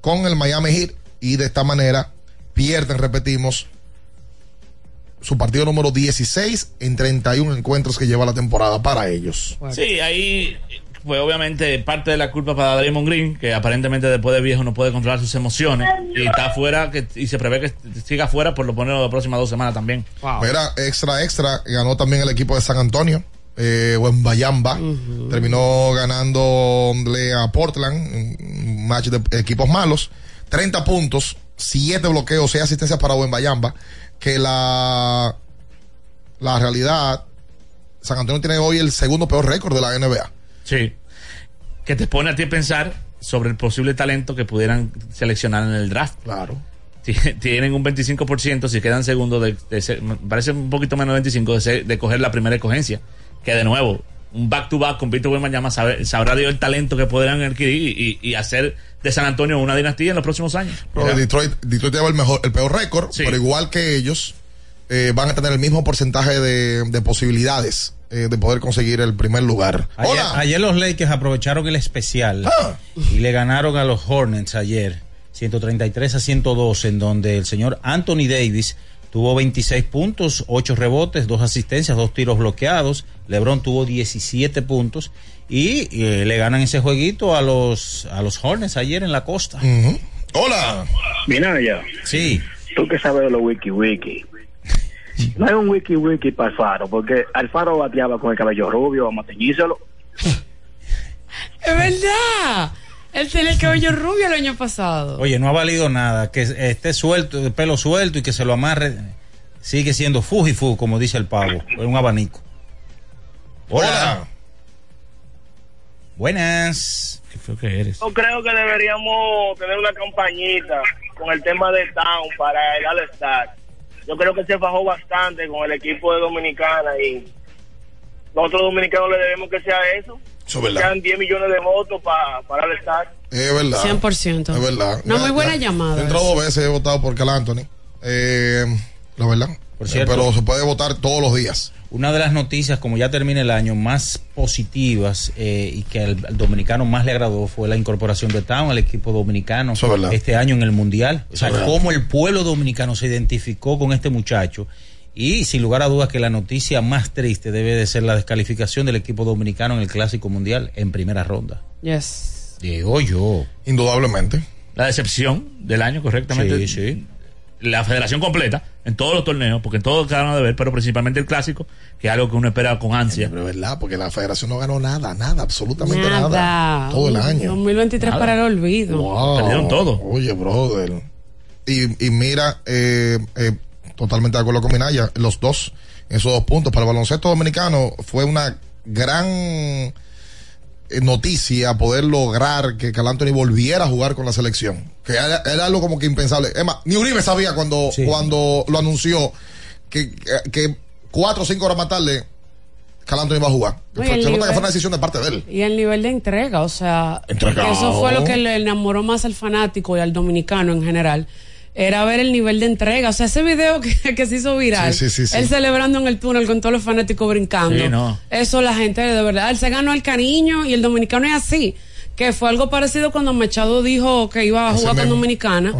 con el Miami Heat y de esta manera pierden, repetimos, su partido número 16 en 31 encuentros que lleva la temporada para ellos. Sí, ahí pues obviamente parte de la culpa para Draymond Green, que aparentemente después de viejo no puede controlar sus emociones y está afuera que, y se prevé que siga afuera por lo menos las próximas dos semanas también. Mira, extra, extra, ganó también el equipo de San Antonio. Eh, Bayamba terminó ganándole a Portland, un match de equipos malos. 30 puntos, 7 bloqueos, 6 asistencias para Bayamba. Que la, la realidad, San Antonio tiene hoy el segundo peor récord de la NBA. Sí. Que te pone a ti a pensar sobre el posible talento que pudieran seleccionar en el draft. Claro. <laughs> Tienen un 25% si quedan segundos de, de parece un poquito menos de 25 de, ser- de coger la primera escogencia. Que de nuevo, un back to back con Víctor Wembanyama sabe- sabrá Dios el talento que podrán adquirir y, y hacer de San Antonio una dinastía en los próximos años. Pero Detroit, Detroit lleva el mejor, el peor récord, pero igual que ellos, eh, van a tener el mismo porcentaje de, de posibilidades eh, de poder conseguir el primer lugar. Ayer, Hola. ayer los Lakers aprovecharon el especial Ah. y le ganaron a los Hornets ayer 133 a 102 en donde el señor Anthony Davis tuvo 26 puntos, 8 rebotes, 2 asistencias, 2 tiros bloqueados. LeBron tuvo 17 puntos y eh, le ganan ese jueguito a los a los Hornets ayer en la costa. Hola. Mira ya. Sí. Tú que sabes de los wiki wiki. No hay un wiki wiki para Alfaro, porque Alfaro bateaba con el cabello rubio, vamos a teñírselo. Es verdad. Él tenía el cabello rubio el año pasado. Oye, no ha valido nada que esté suelto, de pelo suelto y que se lo amarre. Sigue siendo fujifu, como dice el pavo, es un abanico. Hola. Buenas. feo que eres. Yo creo que deberíamos tener una campañita con el tema de Town para el All-Star. Yo creo que se bajó bastante con el equipo de Dominicana y nosotros dominicanos le debemos que sea eso. Eso es verdad. Sean 10 millones de votos pa- para el All-Star. Es verdad. 100%. Es verdad. Una muy buena Ya- llamada. He entrado dos veces, he votado por Cal Anthony. Eh, la verdad. Por cierto. Eh, pero se puede votar todos los días. Una de las noticias, como ya termina el año, más positivas eh, y que al, al dominicano más le agradó fue la incorporación de Town al equipo dominicano es verdad. este año en el Mundial. O sea, cómo el pueblo dominicano se identificó con este muchacho. Y sin lugar a dudas que la noticia más triste debe de ser la descalificación del equipo dominicano en el Clásico Mundial en primera ronda. Yes. Digo yo. Indudablemente. La decepción del año, correctamente. Sí, sí. La federación completa, en todos los torneos, porque en todos quedaron de ver, pero principalmente el clásico, que es algo que uno espera con ansia. Pero es verdad, porque la federación no ganó nada, nada, absolutamente Nada. nada. Todo el año. 2023 Nada. para el olvido. Wow. Perdieron todo. Oye, brother. Y, y mira, eh, eh, totalmente de acuerdo con Minaya, los dos, esos dos puntos para el baloncesto dominicano fue una gran eh, noticia poder lograr que Cal Anthony volviera a jugar con la selección. Que era, era algo como que impensable. Es más, ni Uribe sabía cuando, cuando lo anunció que, que, que cuatro o cinco horas más tarde Cal Anthony iba a jugar. Oye, se nota que fue una decisión de parte de él. Y el nivel de entrega, o sea, Entregado. eso fue lo que le enamoró más al fanático y al dominicano en general. Era ver el nivel de entrega. O sea, ese video <laughs> que, que se hizo viral. Sí, sí, sí, sí. Él celebrando en el túnel con todos los fanáticos brincando. Sí, no. Eso la gente, de verdad, él se ganó el cariño y el dominicano es así. Que fue algo parecido cuando Machado dijo que iba a jugar con. Dominicana.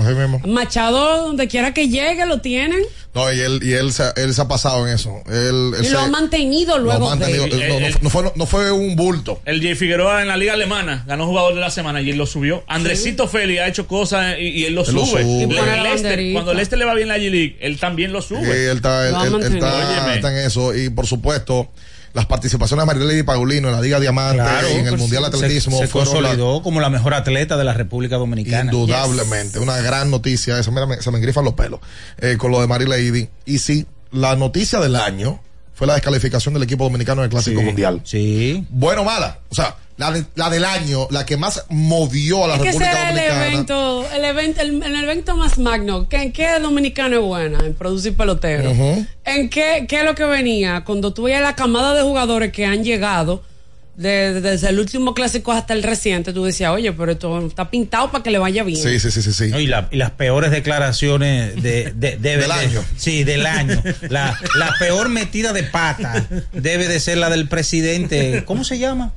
Machado, donde quiera que llegue, lo tienen. No, y él, y él, se, él se ha pasado en eso. Él, él Y se- lo ha mantenido lo ha luego mantenido. de. No, no- no fue, no fue un bulto. El Jay Figueroa en la liga alemana ganó jugador de la semana y él lo subió. Andresito Feli ha hecho cosas y, y él lo Él lo sube. sube. Y el banderita. cuando el Leicester le va bien la G-League, él también lo Sí, sube. él está, él, está en eso. Y por supuesto, las participaciones de Marilady Paulino en la Liga Diamante y en el pues, Mundial de se- Atletismo se, la- consolidó como la mejor atleta de la República Dominicana. indudablemente. Una gran noticia. Esa, mira, me- se me engrifan los pelos. eh, con lo de Marilady. Y sí, la noticia del año fue la descalificación del equipo dominicano en el Clásico Sí, Mundial. Sí. Bueno o mala. O sea, la, de- la del año, la que más movió a la Es que ese República era el Dominicana. evento, el evento, el, el evento más magno. ¿Que, ¿En qué dominicano es buena? En producir pelotero. Ujú. ¿En qué, qué es lo que venía? Cuando tú veías la camada de jugadores que han llegado, de- de- desde el último clásico hasta el reciente, tú decías, oye, pero esto está pintado para que le vaya bien. Sí, sí, sí, sí. sí. No, y, la- y las peores declaraciones de, de- debe Del de- año. Sí, del año. La, la peor metida de pata debe de ser la del presidente. ¿Cómo se llama?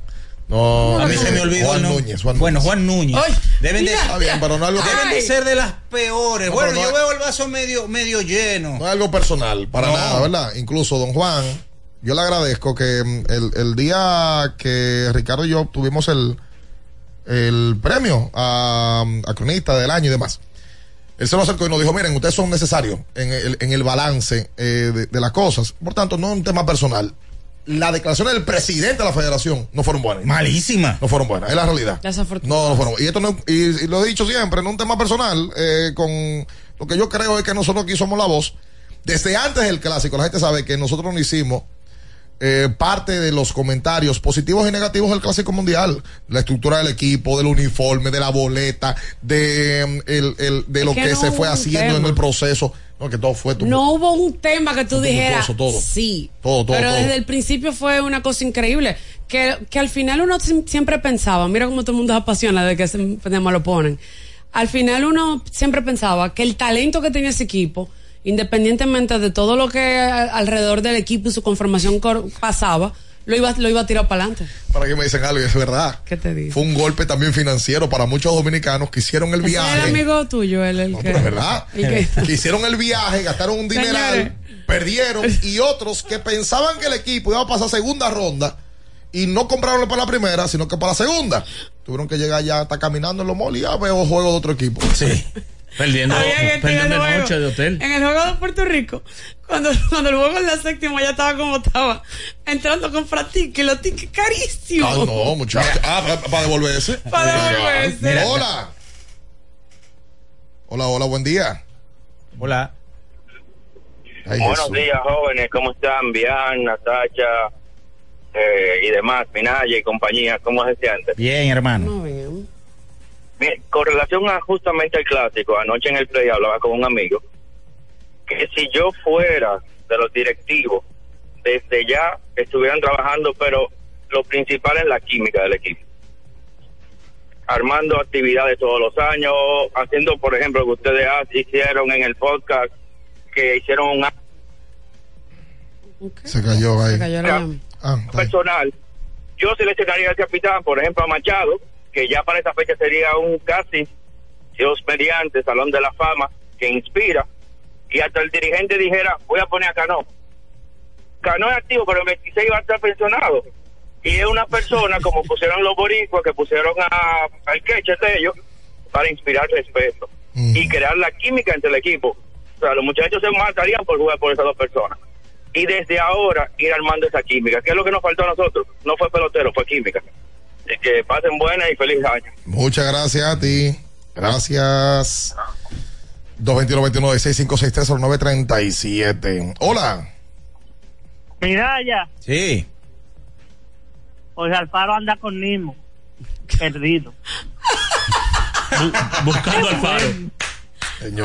No, A mí se me olvidó. Juan nombre. Núñez. Juan bueno, Núñez. Juan Núñez. Ay, deben de, mira. Está bien, pero no es algo, deben de Ay. ser de las peores. No, bueno, no yo veo el vaso medio, medio lleno. no es algo personal, para No. nada, ¿verdad? Incluso, don Juan, yo le agradezco que mm, el, el día que Ricardo y yo tuvimos el, el premio a, a cronista del año y demás, él se nos acercó y nos dijo, miren, ustedes son necesarios en el, en el balance eh, de, de las cosas. Por tanto, no es un tema personal. Las declaraciones del presidente de la federación no fueron buenas. Malísima. No fueron buenas, es la realidad. No, no fueron. Y esto no, y, y lo he dicho siempre, no es un tema personal, eh, con lo que yo creo es que nosotros aquí somos la voz. Desde antes del clásico, la gente sabe que nosotros no hicimos eh, parte de los comentarios positivos y negativos del clásico mundial. La estructura del equipo, del uniforme, de la boleta, de, mm, el, el- de lo que que, no se fue haciendo en el proceso. No, que todo fue. No hubo un tema que tú Todo dijeras. todo. Sí. Todo, todo, pero todo. desde el principio fue una cosa increíble. Que, que al final uno siempre pensaba, mira cómo todo el mundo se apasiona de que ese tema lo ponen. Al final uno siempre pensaba que el talento que tenía ese equipo, independientemente de todo lo que alrededor del equipo y su conformación cor- pasaba, lo iba, lo iba a tirar para adelante. Para que me dicen algo, y es verdad. ¿Qué te digo? Fue un golpe también financiero para muchos dominicanos que hicieron el viaje. era el amigo tuyo, él, el que. Pero es verdad. <laughs> el que- <laughs> Que hicieron el viaje, gastaron un dineral, Señores. perdieron. Y otros que pensaban que el equipo iba a pasar segunda ronda y no compraron para la primera, sino que para la segunda. Tuvieron que llegar ya, hasta caminando en los malls y ya veo juego de otro equipo. Sí. <laughs> Perdiendo, que perdiendo noche de hotel. En el juego de Puerto Rico, cuando, <laughs> cuando el juego en la séptima ya estaba como estaba, entrando con tickets, los tickets carísimos. Ah, no, muchachos. Ah, para devolverse. Para devolverse. Mira. Hola. Hola, hola, buen día. Hola. Ay, Buenos Jesús. días, jóvenes. ¿Cómo están? Bian, Natacha eh, y demás, Minaya y compañía. ¿Cómo se sienten? Bien, hermano. No, bien. Con relación a justamente al clásico, anoche en el play hablaba con un amigo que si yo fuera de los directivos, desde ya estuvieran trabajando, pero lo principal es la química del equipo. Armando actividades todos los años, haciendo, por ejemplo, lo que ustedes hicieron en el podcast, que hicieron un Se cayó ahí. Ah, personal. Yo seleccionaría al capitán, por ejemplo, a Machado, que ya para esa fecha sería un casi, Dios mediante, Salón de la Fama, que inspira. Y hasta el dirigente dijera, voy a poner a Cano. Cano es activo, pero el 26 va a estar pensionado. Y es una persona, como pusieron los boricuas, que pusieron a, al queche de ellos, para inspirar respeto. Y crear la química entre el equipo. O sea, los muchachos se matarían por jugar por esas dos personas y desde ahora ir armando esa química. ¿Qué es lo que nos faltó a nosotros? No fue pelotero, fue química. Así que pasen buenas y feliz año. Muchas gracias a ti. Gracias. 221-656-309-37. Hola. Miraya, Sí. Jorge Alfaro anda con Nimo. Perdido. <laughs> buscando al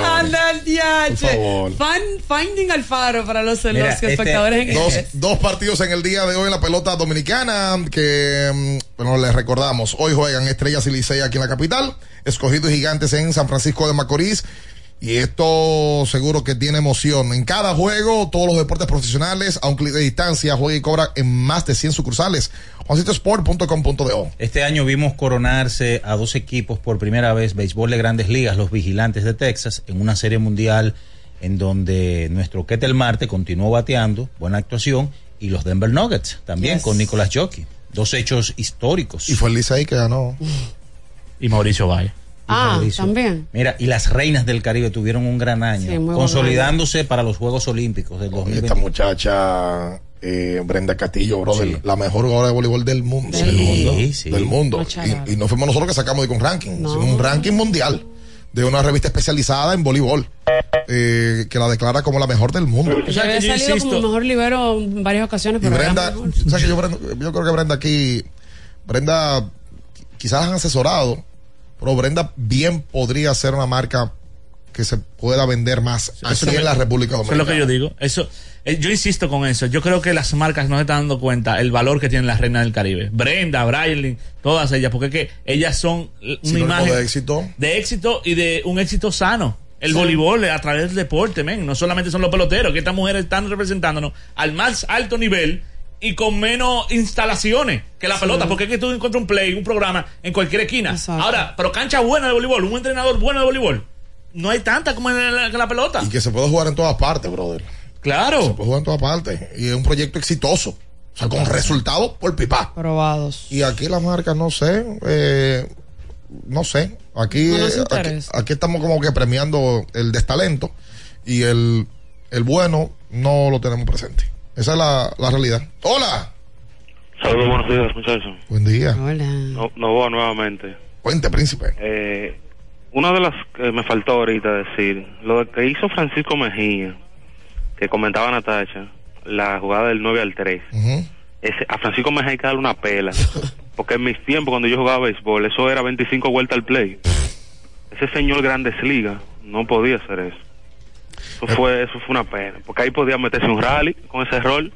Anda el DH. Fan- finding Alfaro para los, Mira, los este- espectadores en dos, inglés. dos partidos en el día de hoy en la pelota dominicana que, mm, bueno, les recordamos, hoy juegan Estrellas y Licey aquí en la capital, Escogidos Gigantes en San Francisco de Macorís. Y esto seguro que tiene emoción. En cada juego, todos los deportes profesionales, a un clic de distancia, juega y cobra en más de 100 sucursales. juancitosport.com.do. Este año vimos coronarse a dos equipos por primera vez, béisbol de grandes ligas, los Vigilantes de Texas, en una serie mundial en donde nuestro Ketel Marte continuó bateando, buena actuación, y los Denver Nuggets también Yes. con Nicolas Jockey. Dos hechos históricos. Y fue el Licey que ganó. Y Mauricio Valle. Ah, Mauricio. también. Mira, y las reinas del Caribe tuvieron un gran año, Sí, consolidándose para los Juegos Olímpicos del Esta 2020. muchacha, eh, Brenda Castillo, brother, la mejor jugadora de voleibol del mundo. Del del mundo. Sí, Del mundo. Y, y no fuimos nosotros que sacamos de un ranking, sino un ranking mundial de una revista especializada en voleibol eh, que la declara como la mejor del mundo. Yo había salido como mejor libero en varias ocasiones, pero Brenda, o sea que yo, yo creo que Brenda aquí, Brenda, quizás han asesorado, pero Brenda bien podría ser una marca que se pueda vender más aquí en la República Eso es Dominicana. lo que yo digo. Eso, eh, yo insisto con eso. Yo creo que las marcas no se están dando cuenta el valor que tienen las reinas del Caribe. Brenda, Brylin, todas ellas, porque es que ellas son una Sinónimo imagen de éxito. de éxito y de un éxito sano. El voleibol a través del deporte, men. No solamente son los peloteros, que estas mujeres están representándonos al más alto nivel y con menos instalaciones que la Sí. pelota, porque es que tú encuentras un play, un programa en cualquier esquina. Ahora, pero cancha buena de voleibol, un entrenador bueno de voleibol. No hay tanta como en la, pelota. Y que se puede jugar en todas partes, brother. Claro. Se puede jugar en todas partes. Y es un proyecto exitoso. O sea, con resultados por pipa. Probados. Y aquí las marcas, no sé, eh, no sé. Aquí, No eh, aquí, aquí estamos como que premiando el destalento y el, el bueno no lo tenemos presente. Esa es la, la realidad. Hola. Saludos, buenos días, muchachos. Buen día. Hola. No, Novoa nuevamente. Cuente, príncipe. Eh, una de las que me faltó ahorita decir, lo que hizo Francisco Mejía, que comentaba Natacha, la jugada del 9 al 3. Ese, a Francisco Mejía hay que darle una pela. <laughs> Porque en mis tiempos, cuando yo jugaba béisbol, eso era 25 vueltas al play. Ese señor Grandes Ligas no podía hacer eso. Eso fue, eso fue una pena. Porque ahí podía meterse un rally con ese rol.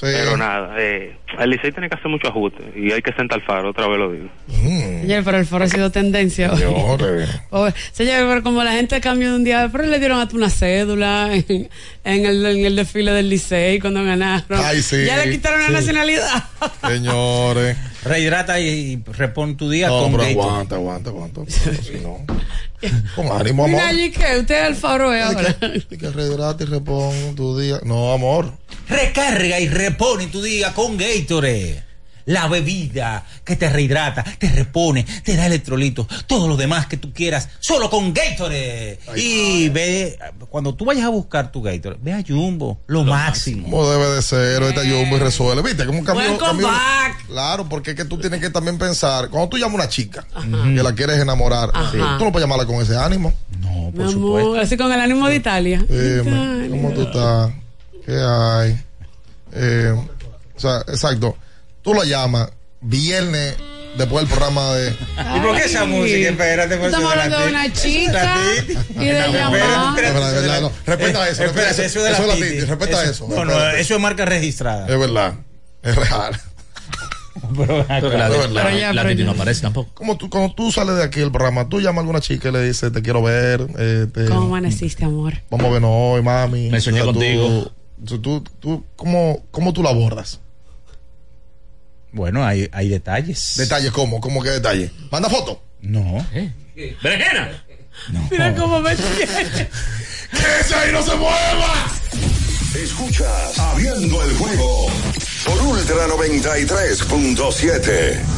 Pero nada, eh, el Licey tiene que hacer mucho ajuste. Y hay que sentar al faro, otra vez lo digo. Señor, pero el foro ha sido tendencia hoy. <laughs> Señor, pero como la gente cambió de un día, pero le dieron hasta una cédula en, <laughs> en el, en el desfile del Licey cuando ganaron. Ay, sí. Ya le quitaron la nacionalidad. Señores. Rehidrata y repon tu día No, con pero Gatorade. aguanta, aguanta, aguanta. Si no. Con ánimo, amor. Mira allí que usted es el faro ahora. Y que rehidrate y repon tu día. No, amor. Recarga y repone tu día con Gatorade. La bebida que te rehidrata, te repone, te da electrolitos, todo lo demás que tú quieras, solo con Gatorade. y ve, cuando tú vayas a buscar tu Gatorade, ve a Jumbo, lo, máximo. Como debe de ser, ahorita Jumbo y resuelve. ¿Viste? Como cambió. Welcome cambió- back. Claro, porque es que tú tienes que también pensar, cuando tú llamas a una chica que la quieres enamorar, Ajá. tú no puedes llamarla con ese ánimo. No, Mi amor, así con el ánimo de Italia. Dime, ¿cómo tú estás? ¿Qué hay? Eh, o sea, exacto. Tú lo llamas viernes después del programa de. ¿Y por qué esa música? Espérate, por Estamos hablando de una chica y de llamar. Respeta eso. Espérate, eso de la es la Titi. Respeta eso. No, no, eso es marca registrada. Es verdad. Es real. Pero, la, Pero la, ya, la no aparece tampoco. Como tú, cuando tú sales de aquí del programa, tú llamas a alguna chica y le dices, te quiero ver. eh, te- ¿Cómo amaneciste, amor? Vamos a vernos hoy, mami. Me soñé contigo. Tú, tú, tú- ¿cómo, ¿Cómo tú la abordas? Bueno, hay, hay detalles. Detalles, ¿cómo? ¿Cómo qué detalle? ¿Manda foto? No. ¡Berenjena! Mira cómo me <laughs> ¡Que ahí no se mueva! Escuchas Abriendo el juego por Ultra 93.7.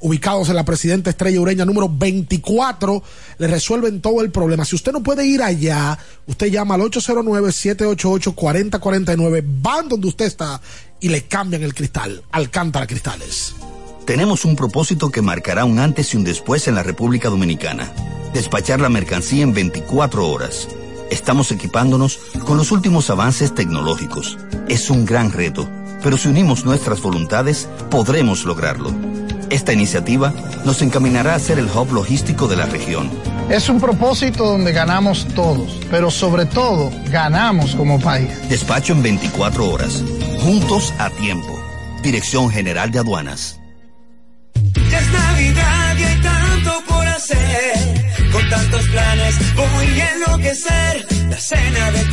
Ubicados en la Presidenta Estrella Ureña número 24, le resuelven todo el problema. Si usted no puede ir allá, usted llama al 809-788-4049, van donde usted está y le cambian el cristal. Alcántara Cristales. Tenemos un propósito que marcará un antes y un después en la República Dominicana. Despachar la mercancía en 24 horas. Estamos equipándonos con los últimos avances tecnológicos. Es un gran reto, pero si unimos nuestras voluntades, podremos lograrlo. Esta iniciativa nos encaminará a ser el hub logístico de la región. Es un propósito donde ganamos todos, pero sobre todo ganamos como país. Despacho en 24 horas. Juntos a tiempo. Dirección General de Aduanas. Ya es Navidad y hay tanto por hacer. Con tantos planes voy a enloquecer. La cena de trabajo